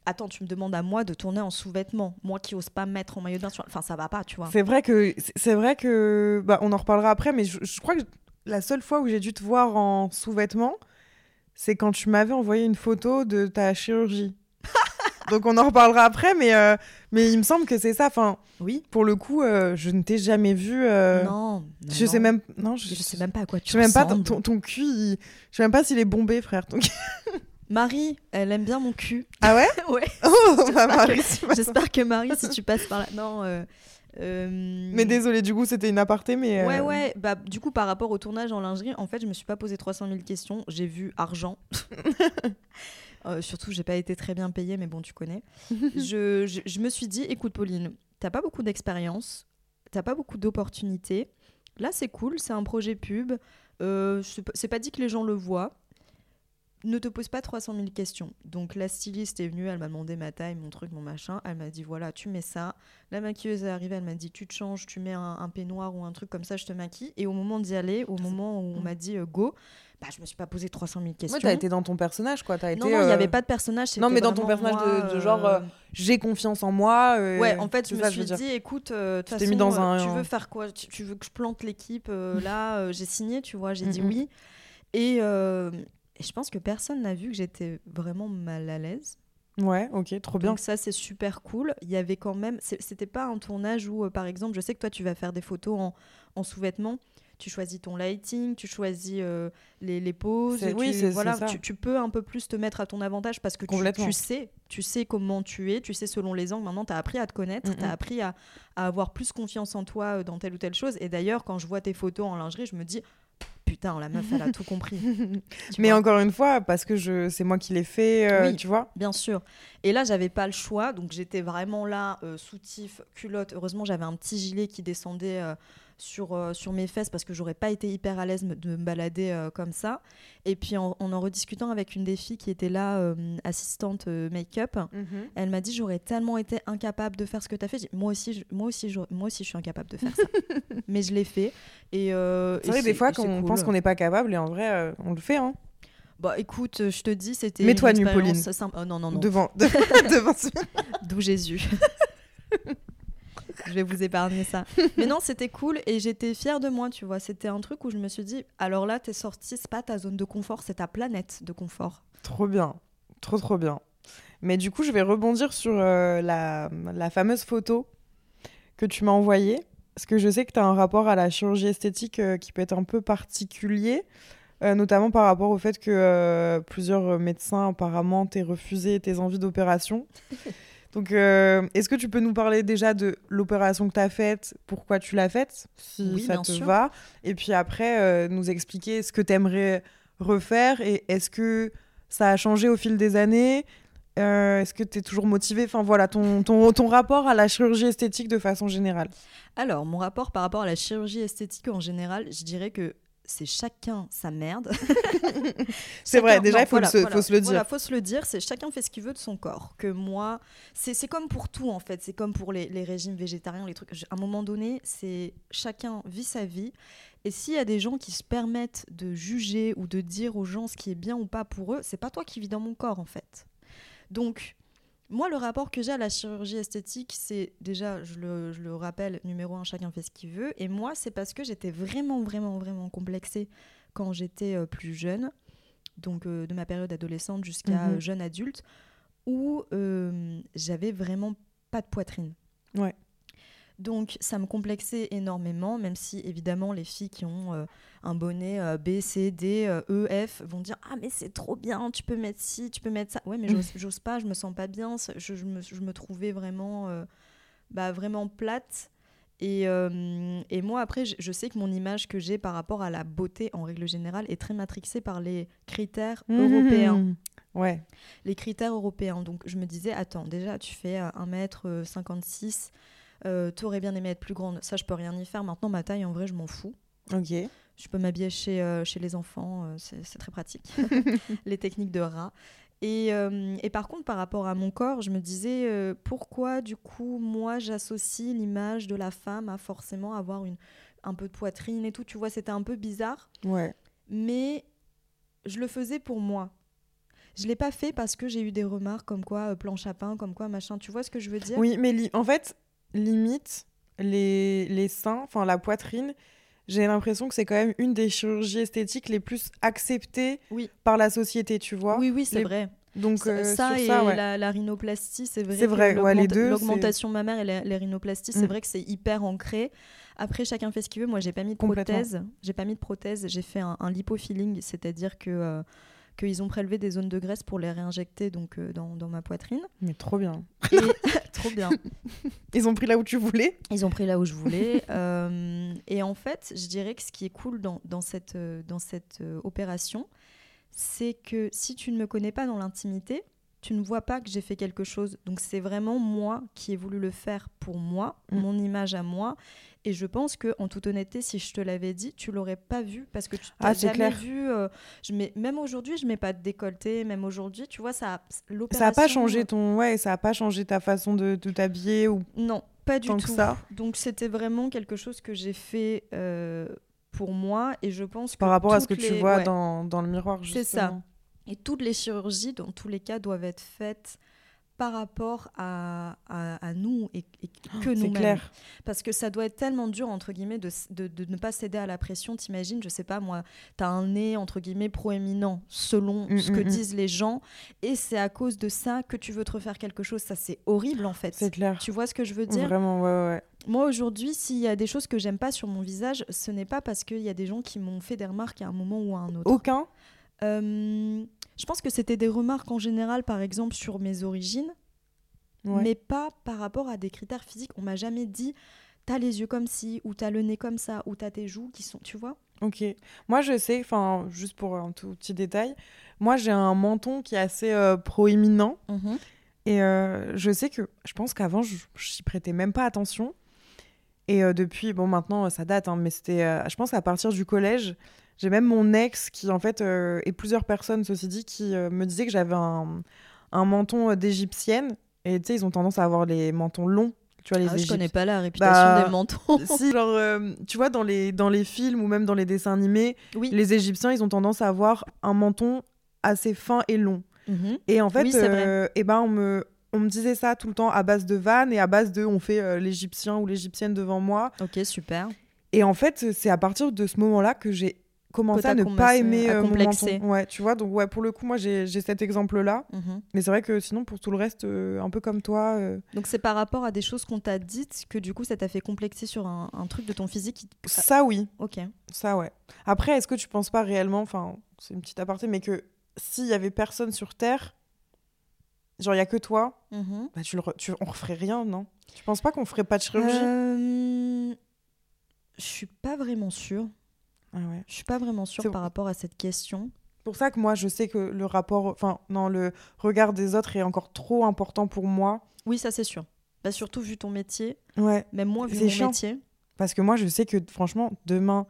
Attends, tu me demandes à moi de tourner en sous-vêtements. Moi qui ose pas mettre en maillot de bain sur. Enfin, ça va pas, tu vois. C'est vrai que c'est- c'est vrai que bah, on en reparlera après, mais je, je crois que la seule fois où j'ai dû te voir en sous-vêtements, c'est quand tu m'avais envoyé une photo de ta chirurgie. Donc on en reparlera après, mais euh, mais il me semble que c'est ça. Enfin, Oui. pour le coup, euh, je ne t'ai jamais vu. euh, Non. non, je sais même non, je, Je sais même pas à quoi tu je sais même pas ton, ton, cul. il- Je sais même pas s'il est bombé, frère. Marie, elle aime bien mon cul. Ah ouais ouais. Oh, J'espère que- ça. J'espère que Marie, si tu passes par là. Non. euh, Mais désolé, du coup, c'était une aparté, mais. euh, Ouais, ouais. Bah, du coup, par rapport au tournage en lingerie, en fait, je me suis pas posé 300 000 questions. J'ai vu argent. Euh, surtout, j'ai pas été très bien payée, mais bon, tu connais. je, je, je me suis dit, écoute, Pauline, t'as pas beaucoup d'expérience, t'as pas beaucoup d'opportunités. Là, c'est cool, c'est un projet pub. Euh, c'est pas- c'est pas dit que les gens le voient. Ne te pose pas 300 000 questions. Donc la styliste est venue, elle m'a demandé ma taille, mon truc, mon machin. Elle m'a dit voilà, tu mets ça. La maquilleuse est arrivée, elle m'a dit tu te changes, tu mets un, un peignoir ou un truc comme ça, je te maquille. Et au moment d'y aller, au moment où on m'a dit euh, go, bah, je me suis pas posé 300 000 questions. Ouais, t'as été dans ton personnage, quoi. Été. non, non, il n'y euh, avait pas de personnage. Non, mais dans ton personnage de- moi, de genre, euh, J'ai confiance en moi. euh, Ouais, en fait, je me ça, suis dire. dit, écoute, euh, Tu façon, mis dans un- tu veux faire quoi? Tu, tu veux que je plante l'équipe Là, j'ai signé, tu vois, j'ai dit Mhm. oui. Et, et je pense que personne n'a vu que j'étais vraiment mal à l'aise. Ouais, ok, trop bien. Donc ça, c'est super cool. Il y avait quand même... C'était pas un tournage où, euh, par exemple, je sais que toi, tu vas faire des photos en, en sous-vêtements. Tu choisis ton lighting, tu choisis euh, les, les poses. Tu- oui, c'est- voilà, ça. tu, tu peux un peu plus te mettre à ton avantage parce que tu, tu sais, tu sais comment tu es, tu sais selon les angles. Maintenant, tu as appris à te connaître, tu as Mhm. appris à, à avoir plus confiance en toi euh, dans telle ou telle chose. Et d'ailleurs, quand je vois tes photos en lingerie, je me dis, putain, la meuf, elle a tout compris. Mais encore une fois, parce que je, c'est moi qui l'ai fait, euh, Oui. tu vois. Bien sûr. Et là, j'avais pas le choix, donc j'étais vraiment là, euh, soutif, culotte. Heureusement, j'avais un petit gilet qui descendait euh, sur, euh, sur mes fesses parce que j'aurais pas été hyper à l'aise de me balader euh, comme ça. Et puis, en, en en rediscutant avec une des filles qui était là, euh, assistante make-up, elle m'a dit j'aurais tellement été incapable de faire ce que tu as fait. Dit, Moi aussi, je, moi aussi, je, moi aussi, je suis incapable de faire ça. Mais je l'ai fait. Et C'est vrai, des fois, quand on cool. pense qu'on n'est pas capable, et en vrai, on le fait, hein. Bah écoute, je te dis, c'était. Mets-toi expérience Pauline. Oh, non, non, non. Devant, devant ce- D'où Jésus. Je vais vous épargner ça. Mais non, c'était cool et j'étais fière de moi, tu vois. C'était un truc où je me suis dit, alors là, t'es sortie, c'est pas ta zone de confort, c'est ta planète de confort. Trop bien. Trop, trop bien. Mais du coup, je vais rebondir sur euh, la, la fameuse photo que tu m'as envoyée. Parce que je sais que tu as un rapport à la chirurgie esthétique euh, qui peut être un peu particulier, euh, notamment par rapport au fait que euh, plusieurs médecins apparemment t'aient refusé tes envies d'opération. Donc, euh, est-ce que tu peux nous parler déjà de l'opération que tu as faite, pourquoi tu l'as faite, si Oui, ça te sûr. va, et puis après euh, nous expliquer ce que tu aimerais refaire et est-ce que ça a changé au fil des années Euh, Est-ce que tu es toujours motivé Enfin voilà, ton, ton, ton rapport à la chirurgie esthétique de façon générale. Alors, mon rapport par rapport à la chirurgie esthétique en général, je dirais que c'est chacun sa merde. C'est vrai, déjà, il faut, voilà, se- voilà, faut se le dire. Voilà, faut se le dire, c'est chacun fait ce qu'il veut de son corps. Que moi, c'est c'est comme pour tout en fait, c'est comme pour les, les régimes végétariens, les trucs. À un moment donné, c'est chacun vit sa vie. Et s'il y a des gens qui se permettent de juger ou de dire aux gens ce qui est bien ou pas pour eux, c'est pas toi qui vis dans mon corps en fait. Donc, moi, le rapport que j'ai à la chirurgie esthétique, c'est déjà, je le, je le rappelle, numéro un, chacun fait ce qu'il veut. Et moi, c'est parce que j'étais vraiment, vraiment, vraiment complexée quand j'étais euh, plus jeune, donc euh, de ma période adolescente jusqu'à Mhm. euh, jeune adulte, où j'avais vraiment pas de poitrine. Ouais. Donc ça me complexait énormément, même si évidemment les filles qui ont euh, un bonnet euh, B, C, D, euh, E, F vont dire Ah mais c'est trop bien, tu peux mettre ci, tu peux mettre ça. Ouais mais j'ose- pas, je me sens pas bien, je, je me, je me trouvais vraiment, bah, vraiment plate. Et, et moi après je, je sais que mon image que j'ai par rapport à la beauté en règle générale est très matrixée par les critères européens Mhm. Ouais. les critères européens. Donc je me disais, attends, déjà tu fais euh, 1m56, euh, t'aurais bien aimé être plus grande, ça je peux rien y faire. Maintenant ma taille en vrai je m'en fous. Ok. Je peux m'habiller chez, euh, chez les enfants, euh, c'est très pratique. les techniques de rat. Et, euh, et par contre, par rapport à mon corps, je me disais pourquoi, du coup, moi, j'associe l'image de la femme à forcément avoir une, un peu de poitrine et tout. Tu vois, c'était un peu bizarre Ouais. mais je le faisais pour moi. Je l'ai pas fait parce que j'ai eu des remarques comme quoi euh, planche à pain, comme quoi machin. Tu vois ce que je veux dire? Oui, mais en fait, limite, les, les seins, enfin la poitrine, j'ai l'impression que c'est quand même une des chirurgies esthétiques les plus acceptées Oui. par la société, tu vois? Oui, oui, c'est les- vrai. Donc, ça, euh, ça et ça, ouais. la, la rhinoplastie, c'est vrai. C'est vrai, ouais, les deux, L'augmentation mammaire et les, les rhinoplasties, c'est Mm. vrai que c'est hyper ancré. Après, chacun fait ce qu'il veut. Moi, j'ai pas mis de prothèse. J'ai pas mis de prothèse. J'ai fait un, un lipofilling, c'est-à-dire que euh, qu'ils ont prélevé des zones de graisse pour les réinjecter donc euh, dans, dans ma poitrine. Mais trop bien. Et trop bien. Ils ont pris là où tu voulais. Ils ont pris là où je voulais. Euh, et en fait, je dirais que ce qui est cool dans, dans cette, euh, dans cette opération, c'est que si tu ne me connais pas dans l'intimité, tu ne vois pas que j'ai fait quelque chose. Donc c'est vraiment moi qui ai voulu le faire pour moi, Mm. mon image à moi. Et je pense que, en toute honnêteté, si je te l'avais dit, tu l'aurais pas vu parce que tu t'as Ah, jamais clair. vu. euh, je mets, même aujourd'hui, je mets pas de décolleté. Même aujourd'hui, tu vois, ça. Ça a pas changé ton, ouais, ça a pas changé ta façon de, de t'habiller ou Non, pas du tant tout. ça. Donc c'était vraiment quelque chose que j'ai fait euh, pour moi et je pense que par rapport à ce que tu vois ouais. dans, dans le miroir. C'est ça. Et toutes les chirurgies, dans tous les cas, doivent être faites par rapport à, à, à nous et, et que Oh, C'est nous-mêmes. clair. Parce que ça doit être tellement dur, entre guillemets, de, de, de ne pas céder à la pression. T'imagines, je sais pas moi, t'as un nez, entre guillemets, proéminent, selon Mm, ce que mm, mm. disent les gens, et c'est à cause de ça que tu veux te refaire quelque chose. Ça, c'est horrible, en fait. C'est clair. Tu vois ce que je veux dire? Vraiment, ouais, ouais. Moi, aujourd'hui, s'il y a des choses que j'aime pas sur mon visage, ce n'est pas parce qu'il y a des gens qui m'ont fait des remarques à un moment ou à un autre. Aucun? Euh, je pense que c'était des remarques en général, par exemple, sur mes origines, Ouais. mais pas par rapport à des critères physiques. On m'a jamais dit t'as les yeux comme ci, ou t'as le nez comme ça, ou t'as tes joues qui sont. Tu vois Ok. Moi, je sais, enfin, juste pour un tout petit détail, moi, j'ai un menton qui est assez euh, proéminent. Et euh, je sais que je pense qu'avant, je j'y prêtais même pas attention. Et euh, depuis, bon, maintenant, ça date, hein, mais c'était, je pense, à partir du collège, j'ai même mon ex qui, en fait, euh, et plusieurs personnes, ceci dit, qui euh, me disaient que j'avais un, un menton euh, d'égyptienne. Et tu sais, ils ont tendance à avoir les mentons longs. Tu vois, les Ah, Je connais pas la réputation Bah, des mentons. si, genre, euh, tu vois, dans les, dans les films ou même dans les dessins animés, oui. les Égyptiens, ils ont tendance à avoir un menton assez fin et long. Mhm. Et en fait, Oui, euh, eh ben, on, me, on me disait ça tout le temps à base de vannes et à base de on fait euh, l'Égyptien ou l'Égyptienne devant moi. Ok, super. Et en fait, c'est à partir de ce moment-là que j'ai commencé à ne pas aimer euh, mon complexer. menton. Ouais, tu vois. Donc ouais, pour le coup, moi j'ai cet exemple-là. Mhm. Mais c'est vrai que sinon, pour tout le reste, euh, un peu comme toi. euh, Donc c'est par rapport à des choses qu'on t'a dites que du coup ça t'a fait complexer sur un, un truc de ton physique. Ça, oui. Ok. Ça, ouais. Après, est-ce que tu penses pas réellement, enfin, c'est une petite aparté, mais que s'il y avait personne sur Terre, genre il y a que toi, bah, tu le re- tu- on referait rien, non? Tu penses pas qu'on ferait pas de chirurgie? Euh, Je suis pas vraiment sûre. Ah ouais. Je suis pas vraiment sûre par rapport à cette question. C'est pour ça que moi, je sais que le rapport, enfin, non, le regard des autres est encore trop important pour moi. Oui, ça c'est sûr. Bah, surtout vu ton métier, Ouais. même moi vu mon chiant. métier. Parce que moi, je sais que franchement, demain,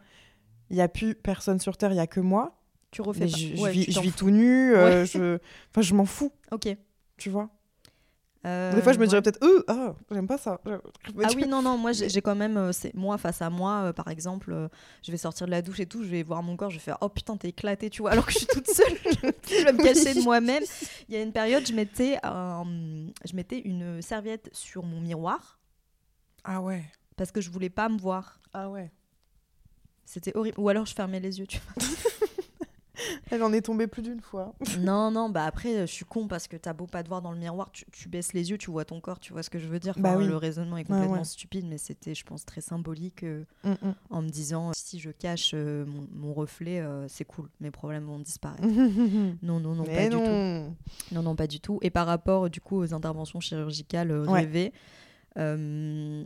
il y a plus personne sur Terre, il y a que moi. Tu refais pas. je, je vis, je tout nu. euh, Ouais. je, enfin, je m'en fous, Ok. tu vois? Euh, Des fois, je me ouais. dirais peut-être, euh, ah, j'aime pas ça. Ah oui, non, non, moi j'ai quand même, euh, c'est moi face à moi, euh, par exemple, je vais sortir de la douche et tout, je vais voir mon corps, je vais faire oh putain, t'es éclaté, tu vois, alors que je suis toute seule, je vais me cacher de moi-même. Il y a une période, je mettais, un- je mettais une serviette sur mon miroir Ah ouais. parce que je voulais pas me voir. Ah ouais. C'était horrible. Ou alors je fermais les yeux, tu vois. Elle en est tombée plus d'une fois. non, non, bah après, euh, je suis con parce que t'as beau pas te voir dans le miroir, tu, tu baisses les yeux, tu vois ton corps, tu vois ce que je veux dire. Bah oui. Le raisonnement est complètement ouais. stupide, mais c'était, je pense, très symbolique. euh, Mm, mm. en me disant si je cache euh, mon, mon reflet, euh, c'est cool, mes problèmes vont disparaître. Non, non, non, pas du tout. non. Non, pas du tout. Et par rapport du coup aux interventions chirurgicales euh, Ouais. rêvées, euh,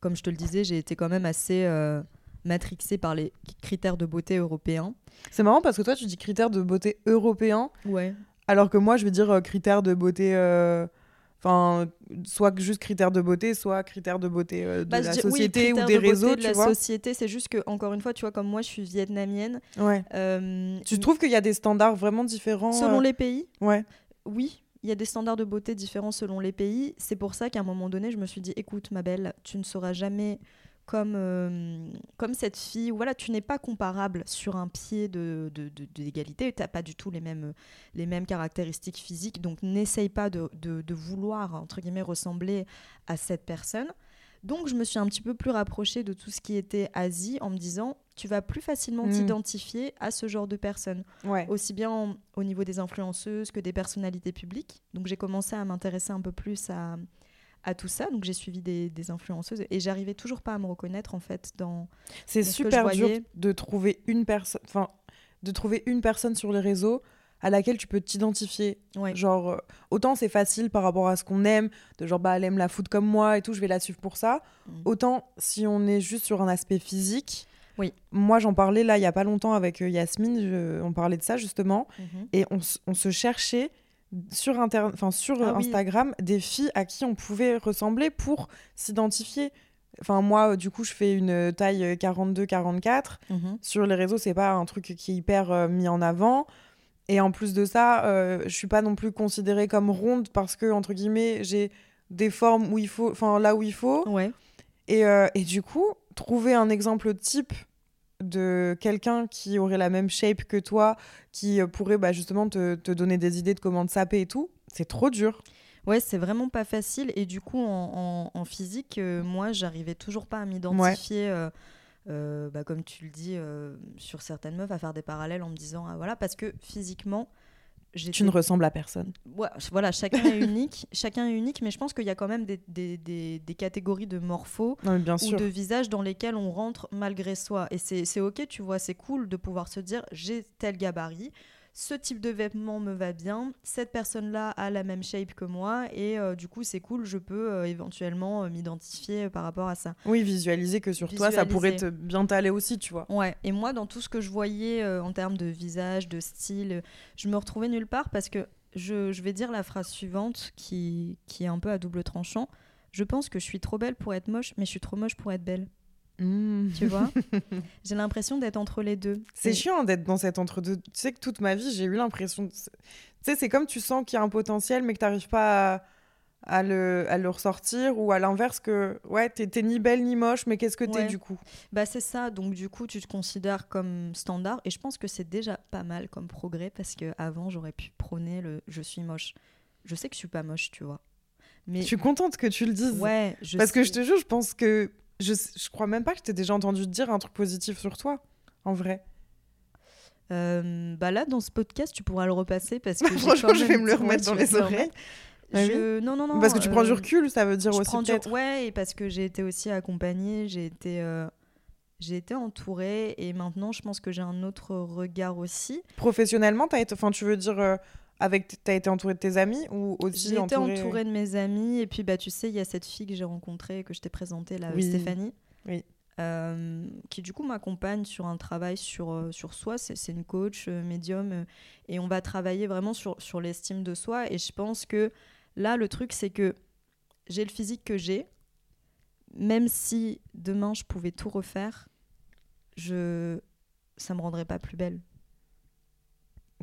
comme je te le disais, j'ai été quand même assez matrixée par les critères de beauté européens. C'est marrant parce que toi, tu dis critères de beauté européens, Ouais. alors que moi, je vais dire euh, critères de beauté. euh, Enfin, soit juste critères de beauté, soit critères de beauté euh, de Bah, la dis- oui, société ou des de réseaux, de tu la vois. société, c'est juste que encore une fois, tu vois, comme moi, je suis vietnamienne. Ouais. Tu trouves qu'il y a des standards vraiment différents selon les pays, Ouais. Oui, il y a des standards de beauté différents selon les pays. C'est pour ça qu'à un moment donné, je me suis dit, écoute, ma belle, tu ne seras jamais comme, euh, comme cette fille. Voilà, tu n'es pas comparable sur un pied de, de, de- d'égalité. Tu n'as pas du tout les mêmes, les mêmes caractéristiques physiques. Donc, n'essaye pas de, de, vouloir, entre guillemets, ressembler à cette personne. Donc, je me suis un petit peu plus rapprochée de tout ce qui était Asie en me disant, tu vas plus facilement Mm. t'identifier à ce genre de personnes Ouais. aussi bien en- au niveau des influenceuses que des personnalités publiques. Donc j'ai commencé à m'intéresser un peu plus à, à tout ça. Donc j'ai suivi des, des influenceuses et j'arrivais toujours pas à me reconnaître en fait dans. C'est Parce que je super dur de trouver une personne, enfin, de trouver une personne sur les réseaux à laquelle tu peux t'identifier. Ouais. Genre, euh, autant c'est facile par rapport à ce qu'on aime, de genre, bah, elle aime la foot comme moi et tout, je vais la suivre pour ça. Mm. Autant si on est juste sur un aspect physique. Oui. Moi, j'en parlais là il y a pas longtemps avec euh, Yasmine, je- on parlait de ça justement, Mhm. et on se cherchait sur, inter... enfin, sur euh, Ah oui. Instagram des filles à qui on pouvait ressembler pour s'identifier. Enfin, moi, euh, du coup, je fais une taille euh, 42-44. Mhm. Sur les réseaux, c'est pas un truc qui est hyper euh, mis en avant. Et en plus de ça, euh, je suis pas non plus considérée comme ronde parce que, entre guillemets, j'ai des formes où il faut, enfin là où il faut. Ouais. Et, euh, et du coup, trouver un exemple type de quelqu'un qui aurait la même shape que toi, qui euh, pourrait bah, justement te, te donner des idées de comment te saper et tout, c'est trop dur. Ouais, c'est vraiment pas facile. Et du coup, en, en- en physique, euh, moi, j'arrivais toujours pas à m'identifier, euh, euh, bah, comme tu le dis, euh, sur certaines meufs, à faire des parallèles en me disant, ah voilà, parce que physiquement, Tu ne ressembles à personne. Ouais, voilà, chacun est unique, chacun est unique, mais je pense qu'il y a quand même des, des, des- des catégories de morpho Non, mais bien ou de visage dans lesquels on rentre malgré soi. Et c'est c'est ok, tu vois, c'est cool de pouvoir se dire j'ai tel gabarit, ce type de vêtement me va bien, cette personne-là a la même shape que moi, et euh, du coup c'est cool, je peux euh, éventuellement euh, m'identifier par rapport à ça. Oui, visualiser que sur toi, ça pourrait te, bien t'aller aussi, tu vois. Ouais, et moi, dans tout ce que je voyais en termes de visage, de style, je me retrouvais nulle part parce que je, je vais dire la phrase suivante qui, qui est un peu à double tranchant. Je pense que je suis trop belle pour être moche, mais je suis trop moche pour être belle. Mmh. Tu vois J'ai l'impression d'être entre les deux. C'est Et- chiant d'être dans cet entre-deux. Tu sais que toute ma vie, j'ai eu l'impression. de- Tu sais, c'est comme tu sens qu'il y a un potentiel, mais que tu n'arrives pas à, à le, à le ressortir, ou à l'inverse, que ouais, t'es ni belle ni moche, mais qu'est-ce que t'es Ouais. du coup? Bah c'est ça, donc du coup tu te considères comme standard et je pense que c'est déjà pas mal comme progrès parce que avant j'aurais pu prôner le je suis moche. Je sais que je suis pas moche, tu vois. Mais Je suis contente que tu le dises. ouais, je Parce que je te jure, je pense que. Je, je crois même pas que je t'ai déjà entendu te dire un truc positif sur toi, en vrai. Euh, bah là, dans ce podcast, tu pourras le repasser parce que Franchement, je vais me le remettre dans les oreilles. Ah Je- Non, non, non. Parce que tu prends du euh, recul, ça veut dire je aussi prends du- peut-être. Ouais, et parce que j'ai été aussi accompagnée, j'ai été, euh, j'ai été entourée, et maintenant, je pense que j'ai un autre regard aussi. Professionnellement, as été... enfin, tu veux dire, avec... tu as été entourée de tes amis ou aussi J'ai été entourée... entourée de mes amis, et puis bah tu sais, il y a cette fille que j'ai rencontrée, que je t'ai présentée là, Oui. Stéphanie. Oui. euh, qui du coup m'accompagne sur un travail sur, euh, sur soi. C'est c'est une coach euh, médium euh, et on va travailler vraiment sur, sur l'estime de soi. Et je pense que là, le truc, c'est que j'ai le physique que j'ai. Même si demain je pouvais tout refaire, je... ça me rendrait pas plus belle.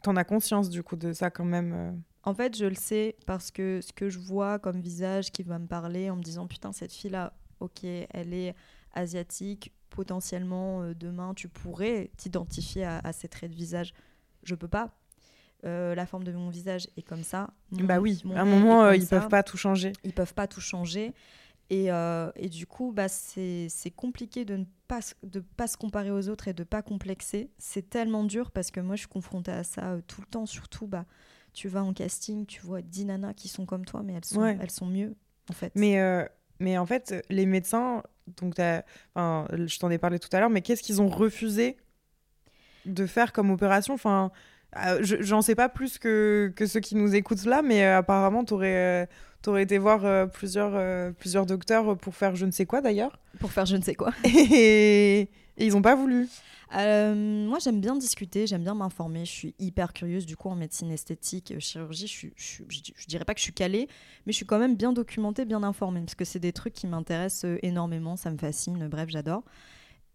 T'en as conscience du coup de ça quand même. euh. En fait, je le sais parce que ce que je vois comme visage qui va me parler en me disant putain cette fille là, ok, elle est asiatique, potentiellement euh, demain tu pourrais t'identifier à, à ces traits de visage. Je peux pas. Euh, la forme de mon visage est comme ça. Mon- Bah oui, à un moment, euh, ils ça. peuvent pas tout changer. Ils peuvent pas tout changer. Et, euh, et du coup, bah, c'est compliqué de ne pas, de pas se comparer aux autres et de pas complexer. C'est tellement dur parce que moi, je suis confrontée à ça euh, tout le temps. Surtout, bah, tu vas en casting, tu vois 10 nanas qui sont comme toi, mais elles sont, Ouais. elles sont mieux, en fait. Mais, euh, mais en fait, les médecins, donc je t'en ai parlé tout à l'heure, mais qu'est-ce qu'ils ont refusé de faire comme opération? Enfin, euh, je- j'en sais pas plus que, que ceux qui nous écoutent là, mais euh, apparemment, t'aurais euh, t'aurais été voir euh, plusieurs, euh, plusieurs docteurs pour faire je ne sais quoi d'ailleurs. Pour faire je ne sais quoi. Et, et ils ont pas voulu. Euh, moi, j'aime bien discuter, j'aime bien m'informer. Je suis hyper curieuse. Du coup, en médecine esthétique, euh, chirurgie, je, suis, je, je, je dirais pas que je suis calée, mais je suis quand même bien documentée, bien informée, parce que c'est des trucs qui m'intéressent euh, énormément, ça me fascine. Bref, j'adore.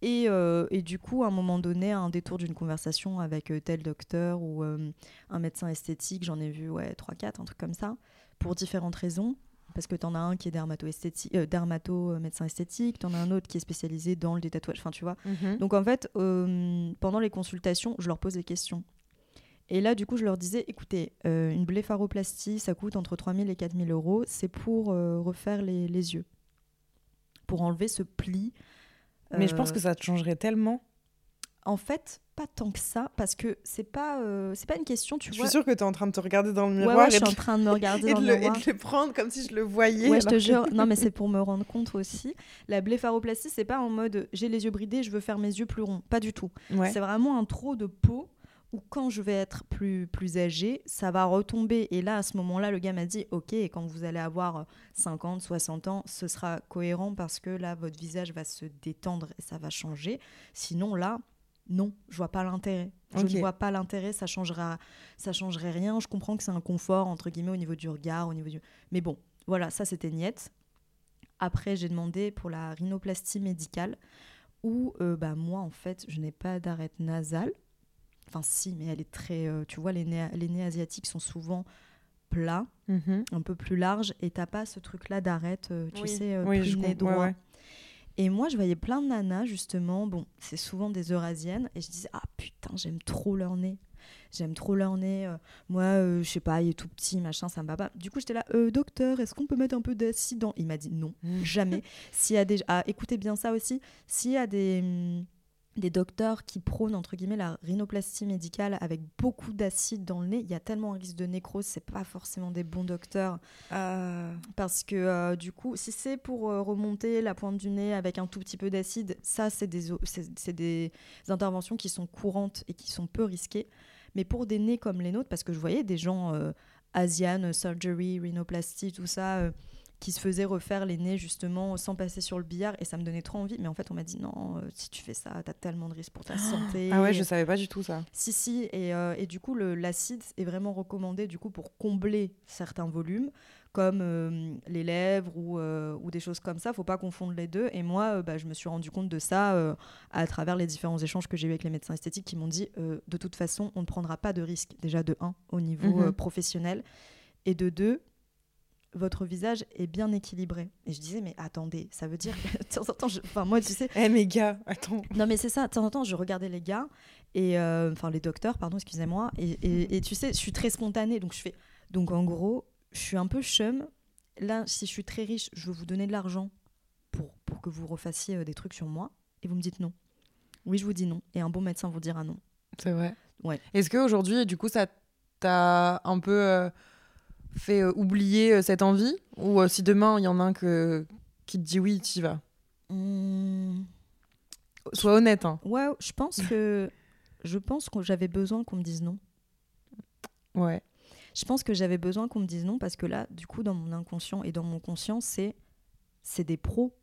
Et, euh, et du coup, à un moment donné, à un détour d'une conversation avec euh, tel docteur ou euh, un médecin esthétique, j'en ai vu ouais, 3-4, un truc comme ça, pour différentes raisons. Parce que tu en as un qui est dermato-esthétique, euh, dermato-médecin esthétique, tu en as un autre qui est spécialisé dans le détatouage, enfin tu vois. Donc en fait, pendant les consultations, je leur pose des questions. Et là, du coup, je leur disais, écoutez, une blépharoplastie, ça coûte entre 3000 et 4000 euros. C'est pour refaire les, les yeux. Pour enlever ce pli. Mais je pense Euh, que ça te changerait tellement. En fait, pas tant que ça, parce que c'est pas, euh, c'est pas une question, tu Je vois. suis sûre que tu es en train de te regarder dans le Ouais, miroir ouais, je et, suis en train de me regarder et dans le le, et miroir. de le prendre comme si je le voyais. Ouais, je te que- jure. Non, mais c'est pour me rendre compte aussi. La blépharoplastie, c'est pas en mode j'ai les yeux bridés, je veux faire mes yeux plus ronds. Pas du tout. Ouais. C'est vraiment un trop de peau où quand je vais être plus, plus âgée, ça va retomber. Et là, à ce moment-là, le gars m'a dit, OK, quand vous allez avoir 50, 60 ans, ce sera cohérent parce que là, votre visage va se détendre et ça va changer. Sinon, là, non, je vois pas l'intérêt. Je ne vois pas l'intérêt, ça changera, ça changerait rien. Je comprends que c'est un confort, entre guillemets, au niveau du regard, au niveau du... Mais bon, voilà, ça, c'était niette. Après, j'ai demandé pour la rhinoplastie médicale où, euh, bah, moi, en fait, je n'ai pas d'arête nasale. Enfin, si, mais elle est très. euh, tu vois, les nez, les nez asiatiques sont souvent plats, Mhm. un peu plus larges, et t'as pas ce truc-là d'arête, euh, tu Oui. sais, euh, Oui, nez ouais, droit. ouais. Et moi, je voyais plein de nanas, justement. Bon, c'est souvent des Eurasiennes. Et je disais, ah putain, j'aime trop leur nez. J'aime trop leur nez. euh, moi, je sais pas, il est tout petit, machin, ça me va pas. Du coup, j'étais là, docteur, est-ce qu'on peut mettre un peu d'acide dans Il m'a dit non, jamais. S'il y a des. Ah, écoutez bien ça aussi. S'il y a des. hum, des docteurs qui prônent entre guillemets la rhinoplastie médicale avec beaucoup d'acide dans le nez, il y a tellement un risque de nécrose, c'est pas forcément des bons docteurs Ah. parce que euh, du coup, si c'est pour euh, remonter la pointe du nez avec un tout petit peu d'acide, ça, c'est des, c'est des interventions qui sont courantes et qui sont peu risquées. Mais pour des nez comme les nôtres, parce que je voyais des gens euh, Asian surgery, rhinoplastie, tout ça, euh, qui se faisaient refaire les nez justement sans passer sur le billard et ça me donnait trop envie. Mais en fait, on m'a dit non, euh, si tu fais ça, t'as tellement de risques pour ta santé. Ah ouais, je savais pas du tout ça. Si, si, et, euh, et du coup, l'acide est vraiment recommandé du coup pour combler certains volumes, comme euh, les lèvres ou, euh, ou des choses comme ça. Faut pas confondre les deux. Et moi, euh, bah, je me suis rendu compte de ça à travers les différents échanges que j'ai eu avec les médecins esthétiques qui m'ont dit de toute façon, on ne prendra pas de risque, déjà de 1 au niveau Mhm. professionnel, et de 2 votre visage est bien équilibré. Et je disais, mais attendez, ça veut dire que de temps en temps, je- enfin, moi, tu sais, Eh mes gars, attends. non, mais c'est ça. De temps en temps, je regardais les gars, et euh, enfin les docteurs, pardon, excusez-moi. Et, et- et tu sais, je suis très spontanée, donc je fais. Donc en gros, je suis un peu chum. Là, si je suis très riche, je veux vous donner de l'argent pour, pour que vous refassiez euh, des trucs sur moi. Et vous me dites non. Oui, je vous dis non. Et un bon médecin vous dira non. C'est vrai. Ouais. Est-ce qu'aujourd'hui, du coup, ça t'a un peu euh, fait euh, oublier euh, cette envie Ou euh, si demain, il y en a un que, qui te dit oui, tu y vas Mmh. Sois honnête. Hein. Ouais, je pense que je pense que j'avais besoin qu'on me dise non. Ouais. Je pense que j'avais besoin qu'on me dise non parce que là, du coup, dans mon inconscient et dans mon conscient, c'est c'est des pros.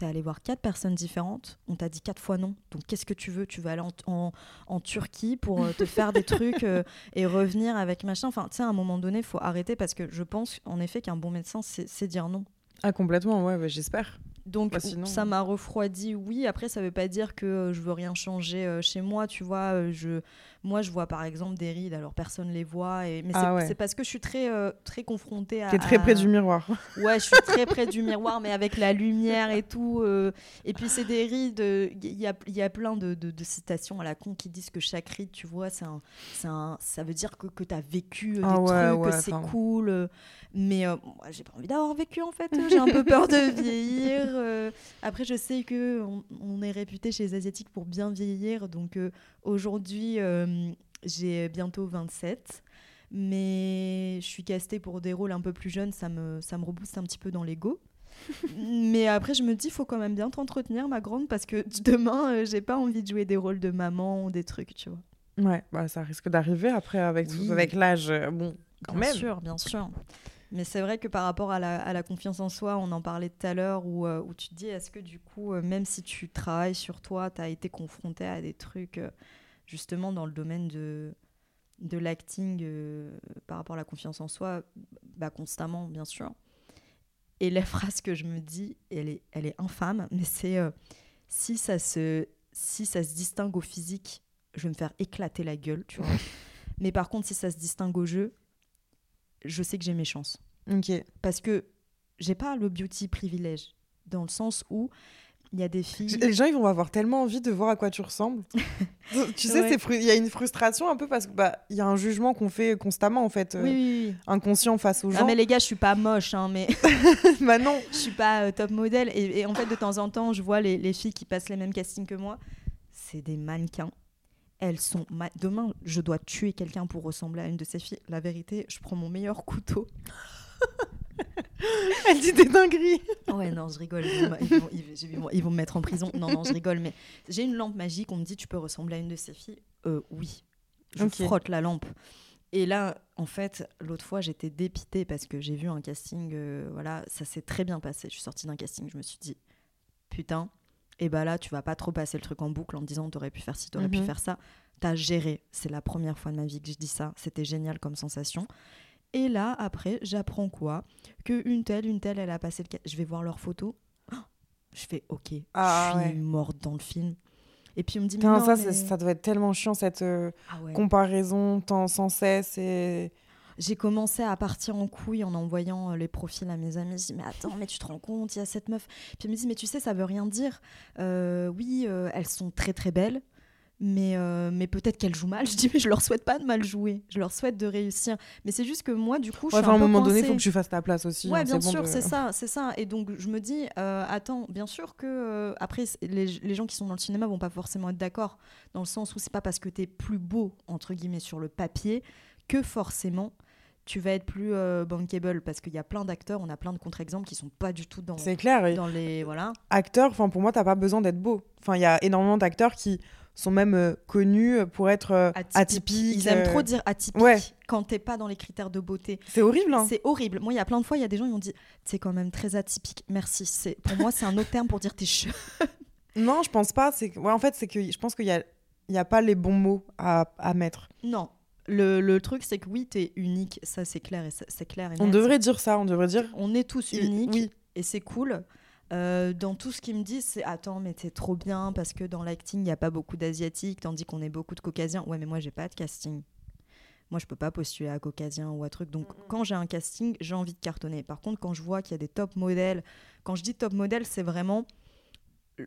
T'es allé voir quatre personnes différentes, on t'a dit quatre fois non. Donc qu'est-ce que tu veux? Tu vas aller en, en- en Turquie pour euh, te faire des trucs euh, et revenir avec machin. Enfin, tu sais, à un moment donné, il faut arrêter parce que je pense en effet qu'un bon médecin, c'est dire non. Ah, complètement, ouais, j'espère. Donc Bah, sinon- ça m'a refroidi, oui. Après, ça veut pas dire que euh, je veux rien changer euh, chez moi, tu vois. euh, je, moi, je vois par exemple des rides, alors personne les voit. Et... Mais Ah c'est ouais. parce que je suis très, euh, très confrontée à. T'es très à- près du miroir. Ouais, je suis très près du miroir, mais avec la lumière et tout. euh, Et puis c'est des rides, il y a, y a plein de, de- de citations à la con qui disent que chaque ride, tu vois, c'est un, un, ça veut dire que, que tu as vécu euh, des Ah ouais, trucs, ouais, que c'est cool. Mais moi, j'ai pas envie d'avoir vécu en fait. J'ai un peu peur de vieillir. Après, je sais que on, on est réputé chez les Asiatiques pour bien vieillir. Donc euh, aujourd'hui, euh, j'ai bientôt 27. Mais je suis castée pour des rôles un peu plus jeunes, ça me, ça me rebooste un petit peu dans l'ego. mais après, je me dis, il faut quand même bien t'entretenir, ma grande, parce que demain, euh, j'ai pas envie de jouer des rôles de maman ou des trucs, tu vois. Ouais, bah, ça risque d'arriver après avec, Oui. avec l'âge. euh, Bon, quand bien même. sûr, bien sûr. Mais c'est vrai que par rapport à la, à la confiance en soi, on en parlait tout à l'heure, où, euh, où tu te dis, est-ce que du coup, euh, même si tu travailles sur toi, tu as été confronté à des trucs, euh, justement, dans le domaine de, de l'acting, euh, par rapport à la confiance en soi, bah, constamment, bien sûr. Et la phrase que je me dis, elle est, elle est infâme, mais c'est euh, si, ça se, si ça se distingue au physique, je vais me faire éclater la gueule, tu vois. mais par contre, si ça se distingue au jeu, je sais que j'ai mes chances. Ok. Parce que j'ai pas le beauty privilège, dans le sens où il y a des filles. Les gens, ils vont avoir tellement envie de voir à quoi tu ressembles. tu sais, Ouais. c'est fru- il y a une frustration un peu parce qu'il bah, il y a un jugement qu'on fait constamment, en fait, euh, Oui, oui, oui. inconscient face aux Non, gens. mais les gars, je suis pas moche, hein, mais bah non. je suis pas euh, top modèle. Et, et en fait, de temps en temps, je vois les, les filles qui passent les mêmes castings que moi. C'est des mannequins. Elles sont. ma- Demain, je dois tuer quelqu'un pour ressembler à une de ces filles. La vérité, je prends mon meilleur couteau. Elle dit des dingueries. Ouais, non, je rigole. Ils vont, ils vont- ils vont- ils vont me mettre en prison. Non, non, je rigole. Mais j'ai une lampe magique. On me dit, tu peux ressembler à une de ces filles Euh, Oui. Je frotte la lampe. Et là, en fait, l'autre fois, j'étais dépitée parce que j'ai vu un casting. euh, voilà, ça s'est très bien passé. Je suis sortie d'un casting. Je me suis dit, putain, et bah là, tu vas pas trop passer le truc en boucle en me disant, t'aurais pu faire ci, t'aurais pu Mhm. faire ça. T'as géré. C'est la première fois de ma vie que je dis ça. C'était génial comme sensation. Et là, après, j'apprends quoi? Que une telle, une telle, elle a passé le. Je vais voir leurs photos. Oh je fais OK. Ah je suis ouais. morte dans le film. Et puis on me dit. mais non, ça, mais- ça doit être tellement chiant, cette euh, Ah ouais. comparaison tant sans cesse. Et... J'ai commencé à partir en couille en envoyant euh, les profils à mes amis. Je dis, mais attends, mais tu te rends compte, il y a cette meuf. Puis elle me dit, mais tu sais, ça veut rien dire. Euh, oui, euh, elles sont très très belles, mais, euh, mais peut-être qu'elles jouent mal. Je dis, mais je leur souhaite pas de mal jouer. Je leur souhaite de réussir. Mais c'est juste que moi, du coup, je Ouais, suis enfin, à un peu moment donné, il faut que tu fasses ta place aussi. Ouais, hein, bien bon sûr, de- c'est ça, c'est ça. Et donc je me dis, euh, attends, bien sûr que euh, après les, les gens qui sont dans le cinéma vont pas forcément être d'accord, dans le sens où c'est pas parce que tu es plus beau entre guillemets sur le papier que forcément tu vas être plus euh, bankable, parce qu'il y a plein d'acteurs, on a plein de contre-exemples qui sont pas du tout dans C'est clair. dans les voilà. acteur, enfin pour moi, t'as pas besoin d'être beau. Enfin, il y a énormément d'acteurs qui sont même euh, connus pour être euh, atypiques. Ils aiment trop dire atypique ouais. quand t'es pas dans les critères de beauté. C'est horrible. Hein. C'est horrible. Moi, il y a plein de fois, il y a des gens qui m'ont dit, c'est quand même très atypique. Merci. C'est pour moi, c'est un autre terme pour dire t'es cheveux. Non, je pense pas. C'est ouais, en fait, c'est que je pense qu'il y a, il y a pas les bons mots à, à mettre. Non. Le, le truc, c'est que oui, t'es unique, ça c'est clair et ça- c'est clair. Et On net. devrait dire ça. On devrait dire. On est tous uniques oui. et c'est cool. Euh, dans tout ce qu'ils me disent, c'est attends, mais t'es trop bien parce que dans l'acting, il n'y a pas beaucoup d'asiatiques, tandis qu'on est beaucoup de caucasiens. Ouais, mais moi, j'ai pas de casting. Moi, je peux pas postuler à caucasien ou à truc. Donc, quand j'ai un casting, j'ai envie de cartonner. Par contre, quand je vois qu'il y a des top modèles, quand je dis top modèle, c'est vraiment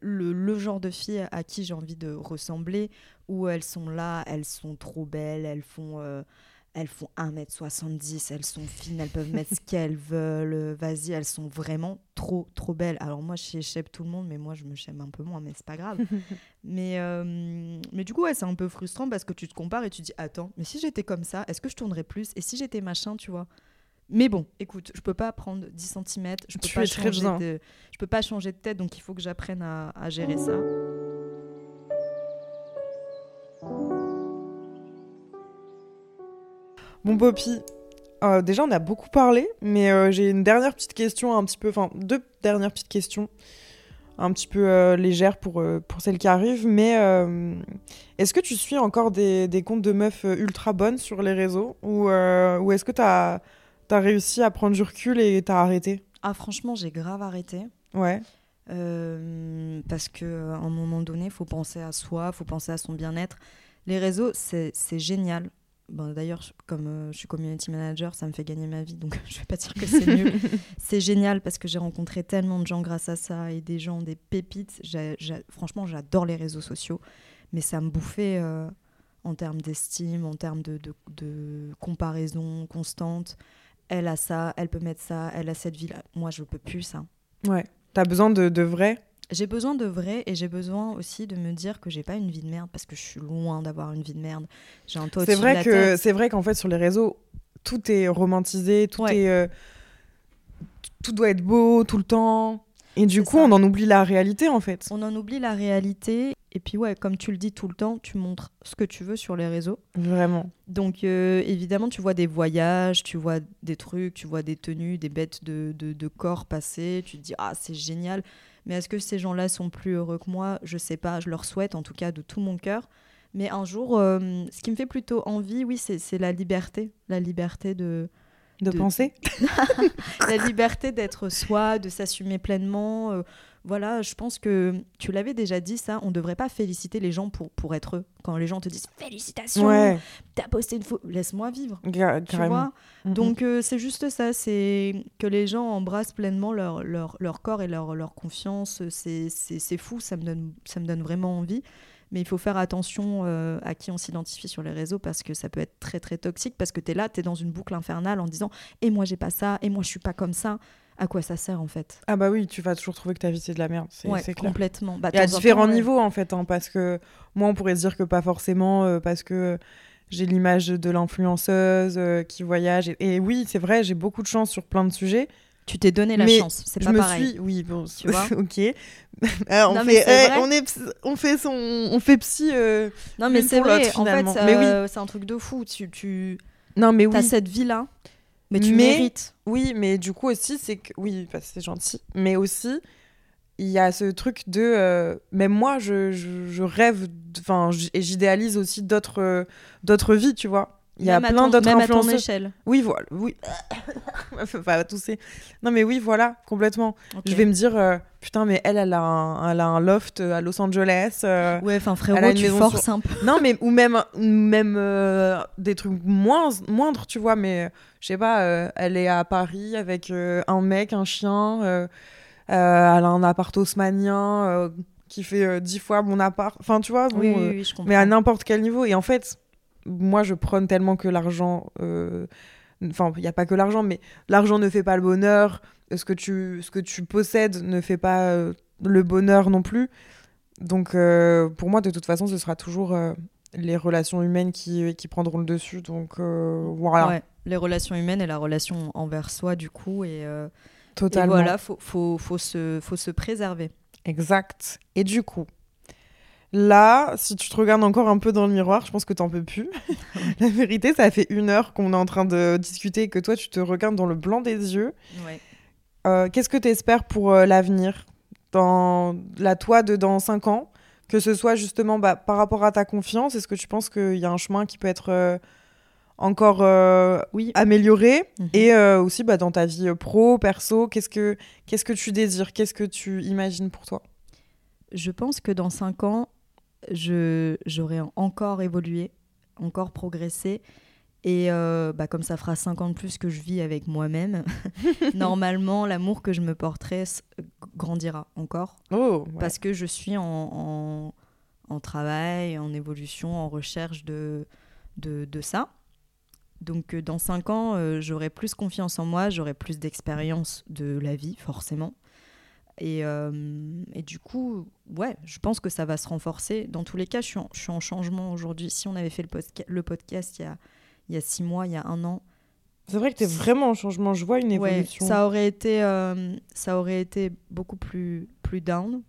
le, le genre de fille à qui j'ai envie de ressembler, où elles sont là, elles sont trop belles, elles font. euh, elles font 1m70, elles sont fines, elles peuvent mettre ce qu'elles veulent. Vas-y, elles sont vraiment trop, trop belles. Alors moi, je chèpe tout le monde, mais moi, je me chèpe un peu moins, mais c'est pas grave. mais, euh, mais du coup, ouais, c'est un peu frustrant parce que tu te compares et tu dis, attends, mais si j'étais comme ça, est-ce que je tournerais plus? Et si j'étais machin, tu vois? Mais bon, écoute, je peux pas prendre 10 cm, je peux, pas changer de, je peux pas changer de tête, donc il faut que j'apprenne à, à gérer ça. Bon, Poppy, euh, déjà, on a beaucoup parlé, mais euh, j'ai une dernière petite question, un petit peu, enfin, deux dernières petites questions, un petit peu euh, légères pour, pour celles qui arrivent. Mais est-ce que tu suis encore des, des, comptes de meufs ultra bonnes sur les réseaux Ou, ou est-ce que tu as, as, réussi à prendre du recul et t'as arrêté Ah, franchement, j'ai grave arrêté. Ouais. parce qu'à un moment donné, il faut penser à soi, il faut penser à son bien-être. Les réseaux, c'est génial. D'ailleurs, comme euh, je suis community manager, ça me fait gagner ma vie, donc je vais pas dire que c'est mieux. c'est génial parce que j'ai rencontré tellement de gens grâce à ça et des gens, des pépites. franchement, j'adore les réseaux sociaux, mais ça me bouffait euh, en termes d'estime, en termes de, de, comparaison constante. Elle a ça, elle peut mettre ça, elle a cette vie-là. Moi, je peux plus ça. Ouais. T'as besoin de, de vrai? J'ai besoin de vrai et j'ai besoin aussi de me dire que j'ai pas une vie de merde parce que je suis loin d'avoir une vie de merde. J'ai un toit C'est vrai que c'est vrai qu'en fait sur les réseaux tout est romantisé, tout est euh, tout doit être beau tout le temps et du coup on en oublie la réalité en fait. On en oublie la réalité et puis ouais comme tu le dis tout le temps tu montres ce que tu veux sur les réseaux. Vraiment. Donc euh, évidemment tu vois des voyages, tu vois des trucs, tu vois des tenues, des bêtes de, de, de corps passés, tu te dis ah c'est génial mais est-ce que ces gens-là sont plus heureux que moi? Je sais pas, je leur souhaite en tout cas de tout mon cœur. Mais un jour, euh, ce qui me fait plutôt envie, oui, c'est la liberté. La liberté de... De, penser? La liberté d'être soi, de s'assumer pleinement. Euh, voilà, je pense que tu l'avais déjà dit ça, on ne devrait pas féliciter les gens pour, pour être eux. Quand les gens te disent félicitations, ouais. t'as posté une photo, laisse-moi vivre. tu vois Donc euh, c'est juste ça, c'est que les gens embrassent pleinement leur, leur, leur corps et leur, leur confiance. C'est fou, ça me, donne, ça me donne vraiment envie. Mais il faut faire attention euh, à qui on s'identifie sur les réseaux parce que ça peut être très très toxique parce que tu es là, tu es dans une boucle infernale en disant et moi j'ai pas ça, et moi je suis pas comme ça à quoi ça sert en fait. Ah bah oui, tu vas toujours trouver que ta vie c'est de la merde, c'est ouais, complètement. Bah, y a différents niveaux en fait, hein, parce que moi on pourrait se dire que pas forcément, euh, parce que j'ai l'image de l'influenceuse euh, qui voyage. Et, oui, c'est vrai, j'ai beaucoup de chance sur plein de sujets. Tu t'es donné la chance, c'est pas me pareil. Suis... Oui, bon, tu vois. ok. on, fait, eh, on, est, on fait son, on fait psy. Euh, non mais c'est vrai. En fait, oui. c'est un truc de fou. Tu, tu... Non mais oui. T'as cette vie là mais tu mérites. Oui, mais du coup aussi, c'est que. Oui, c'est gentil. Mais aussi, il y a ce truc de. Euh, même moi, je, je, rêve. Enfin, et j'idéalise aussi d'autres euh, d'autres vies, tu vois. Il y a plein d'autres influenceurs. à ton échelle. Oui, voilà. Oui. pas tousser. Non, mais oui, voilà, complètement. Je vais me dire, euh, putain, mais elle, elle a un, elle a un loft à Los Angeles. Euh, ouais, enfin, frérot, tu forces un peu. Non, mais, ou même, même euh, des trucs moins, moindres, tu vois, mais je sais pas, elle est à Paris avec un mec, un chien. elle a un appart haussmanien qui fait dix fois mon appart. Enfin, tu vois, oui, oui, je mais à n'importe quel niveau. Et en fait moi, je prône tellement que l'argent. Euh, enfin, il n'y a pas que l'argent, mais l'argent ne fait pas le bonheur. Ce que tu, ce que tu possèdes ne fait pas euh, le bonheur non plus. Donc, euh, pour moi, de toute façon, ce sera toujours les relations humaines qui, qui, prendront le dessus. Donc, voilà. Ouais, les relations humaines et la relation envers soi, du coup. Et, Totalement. Et voilà, il faut, faut, faut, se, faut se préserver. Exact. Et du coup, Là, si tu te regardes encore un peu dans le miroir, je pense que t'en peux plus. la vérité, ça fait une heure qu'on est en train de discuter et que toi, tu te regardes dans le blanc des yeux. Euh, qu'est-ce que tu espères pour euh, l'avenir Dans la toi de dans 5 ans? Que ce soit justement bah, par rapport à ta confiance, est-ce que tu penses qu'il y a un chemin qui peut être euh, encore oui. amélioré? Mhm. Et aussi bah, dans ta vie pro, perso, qu'est-ce que, qu'est-ce que tu désires? Qu'est-ce que tu imagines pour toi? Je pense que dans 5 ans, j'aurais encore évolué, encore progressé. Et euh, bah, comme ça fera 5 ans de plus que je vis avec moi-même, normalement, l'amour que je me porterai grandira encore. Oh, Parce que je suis en, en, travail, en évolution, en recherche de, de, de, ça. Donc, dans 5 ans, j'aurai plus confiance en moi, j'aurai plus d'expérience de la vie, forcément. Et, et, du coup, ouais, je pense que ça va se renforcer. Dans tous les cas, je suis en, je suis en changement aujourd'hui. Si on avait fait le, le podcast il y, a, il y a six mois, il y a un an. C'est vrai que tu es vraiment en changement. Je vois une évolution. Ouais, ça, aurait été, ça aurait été beaucoup plus, plus down.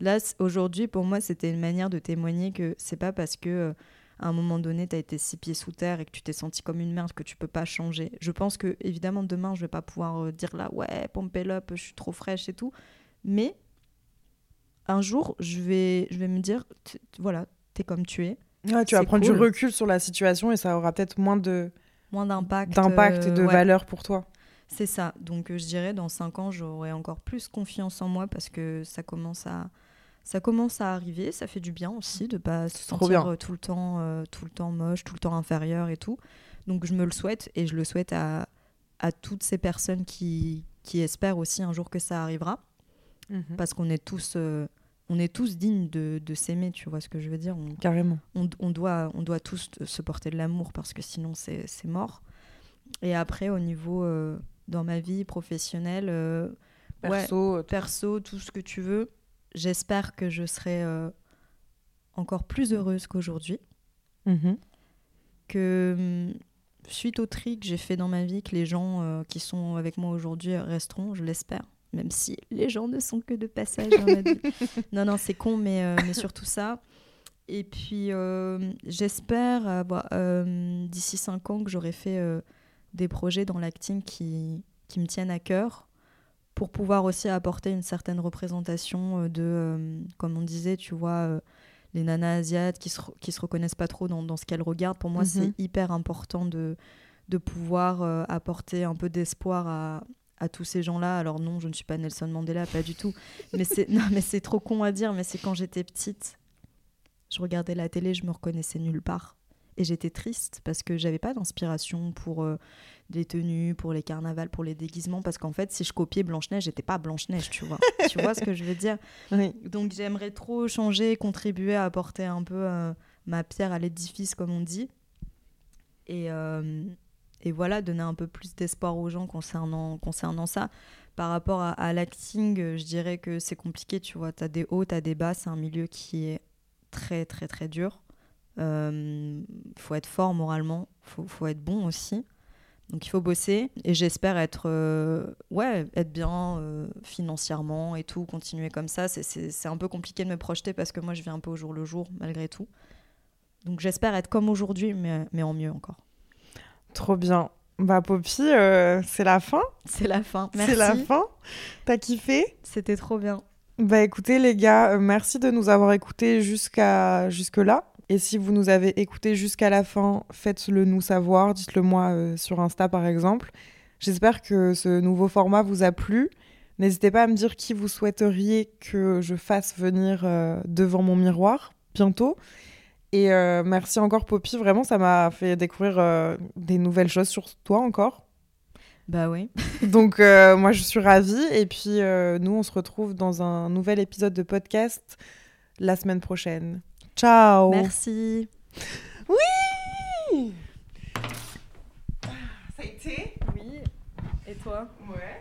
Là, aujourd'hui, pour moi, c'était une manière de témoigner que c'est pas parce que à un moment donné, tu as été six pieds sous terre et que tu t'es senti comme une merde que tu peux pas changer. Je pense que, évidemment, demain, je vais pas pouvoir dire là, ouais, pompe up, je suis trop fraîche et tout. Mais un jour, je vais, je vais me dire, voilà, t'es comme tu es. Ouais, tu vas prendre du recul sur la situation et ça aura peut-être moins de moins d'impact d'impact et de valeur pour toi. C'est ça. Donc euh, je dirais dans cinq ans, j'aurai encore plus confiance en moi parce que ça commence à ça commence à arriver, ça fait du bien aussi de pas se sentir euh, tout le temps euh, tout le temps moche, tout le temps inférieur et tout. Donc je me le souhaite et je le souhaite à, à toutes ces personnes qui, qui espèrent aussi un jour que ça arrivera. Mhm. Parce qu'on est tous on est tous dignes de, de s'aimer, tu vois ce que je veux dire on, Carrément. On, on, doit, on doit tous se porter de l'amour parce que sinon c'est mort. Et après, au niveau euh, dans ma vie professionnelle, euh, perso, ouais, perso, tout ce que tu veux, j'espère que je serai euh, encore plus heureuse qu'aujourd'hui. Mhm. Que hum, suite au tri que j'ai fait dans ma vie, que les gens qui sont avec moi aujourd'hui resteront, je l'espère même si les gens ne sont que de passage dans ma vie. non, non, c'est con, mais, euh, mais surtout ça. Et puis, euh, j'espère euh, d'ici 5 ans que j'aurai fait des projets dans l'acting qui, qui me tiennent à cœur pour pouvoir aussi apporter une certaine représentation de, comme on disait, tu vois, les nanas asiates qui se, qui se reconnaissent pas trop dans, dans ce qu'elles regardent. Pour moi, c'est mhm. hyper important de, de pouvoir apporter un peu d'espoir à, à tous ces gens-là. Alors non, je ne suis pas Nelson Mandela, pas du tout. Mais c'est non, mais c'est trop con à dire. Mais c'est quand j'étais petite, je regardais la télé, je me reconnaissais nulle part. Et j'étais triste parce que j'avais pas d'inspiration pour euh, les tenues, pour les carnavals, pour les déguisements. Parce qu'en fait, si je copiais Blanche-Neige, j'étais pas Blanche-Neige, tu vois. tu vois ce que je veux dire? Donc j'aimerais trop changer, contribuer à apporter un peu euh, ma pierre à l'édifice, comme on dit. Et, euh, et voilà, donner un peu plus d'espoir aux gens concernant, concernant ça. Par rapport à, l'acting, euh, je dirais que c'est compliqué, tu vois. Tu as des hauts, tu as des bas, c'est un milieu qui est très, très, très dur. Il euh, faut être fort moralement, il faut, faut, être bon aussi. Donc il faut bosser et j'espère être, euh, ouais, être bien financièrement et tout, continuer comme ça. C'est un peu compliqué de me projeter parce que moi je vis un peu au jour le jour malgré tout. Donc j'espère être comme aujourd'hui, mais, mais en mieux encore. Trop bien. Bah Poppy, euh, c'est la fin. C'est la fin. Merci. C'est la fin. T'as kiffé? C'était trop bien. Bah écoutez les gars, euh, merci de nous avoir écoutés jusqu'à jusque là. Et si vous nous avez écoutés jusqu'à la fin, faites-le nous savoir, dites-le moi euh, sur Insta par exemple. J'espère que ce nouveau format vous a plu. N'hésitez pas à me dire qui vous souhaiteriez que je fasse venir devant mon miroir bientôt. Et euh, merci encore Poppy, vraiment ça m'a fait découvrir euh, des nouvelles choses sur toi encore. Bah oui. Donc euh, moi je suis ravie et puis nous on se retrouve dans un nouvel épisode de podcast la semaine prochaine. Ciao. Merci. Oui. Ça a été Oui. Et toi? Ouais.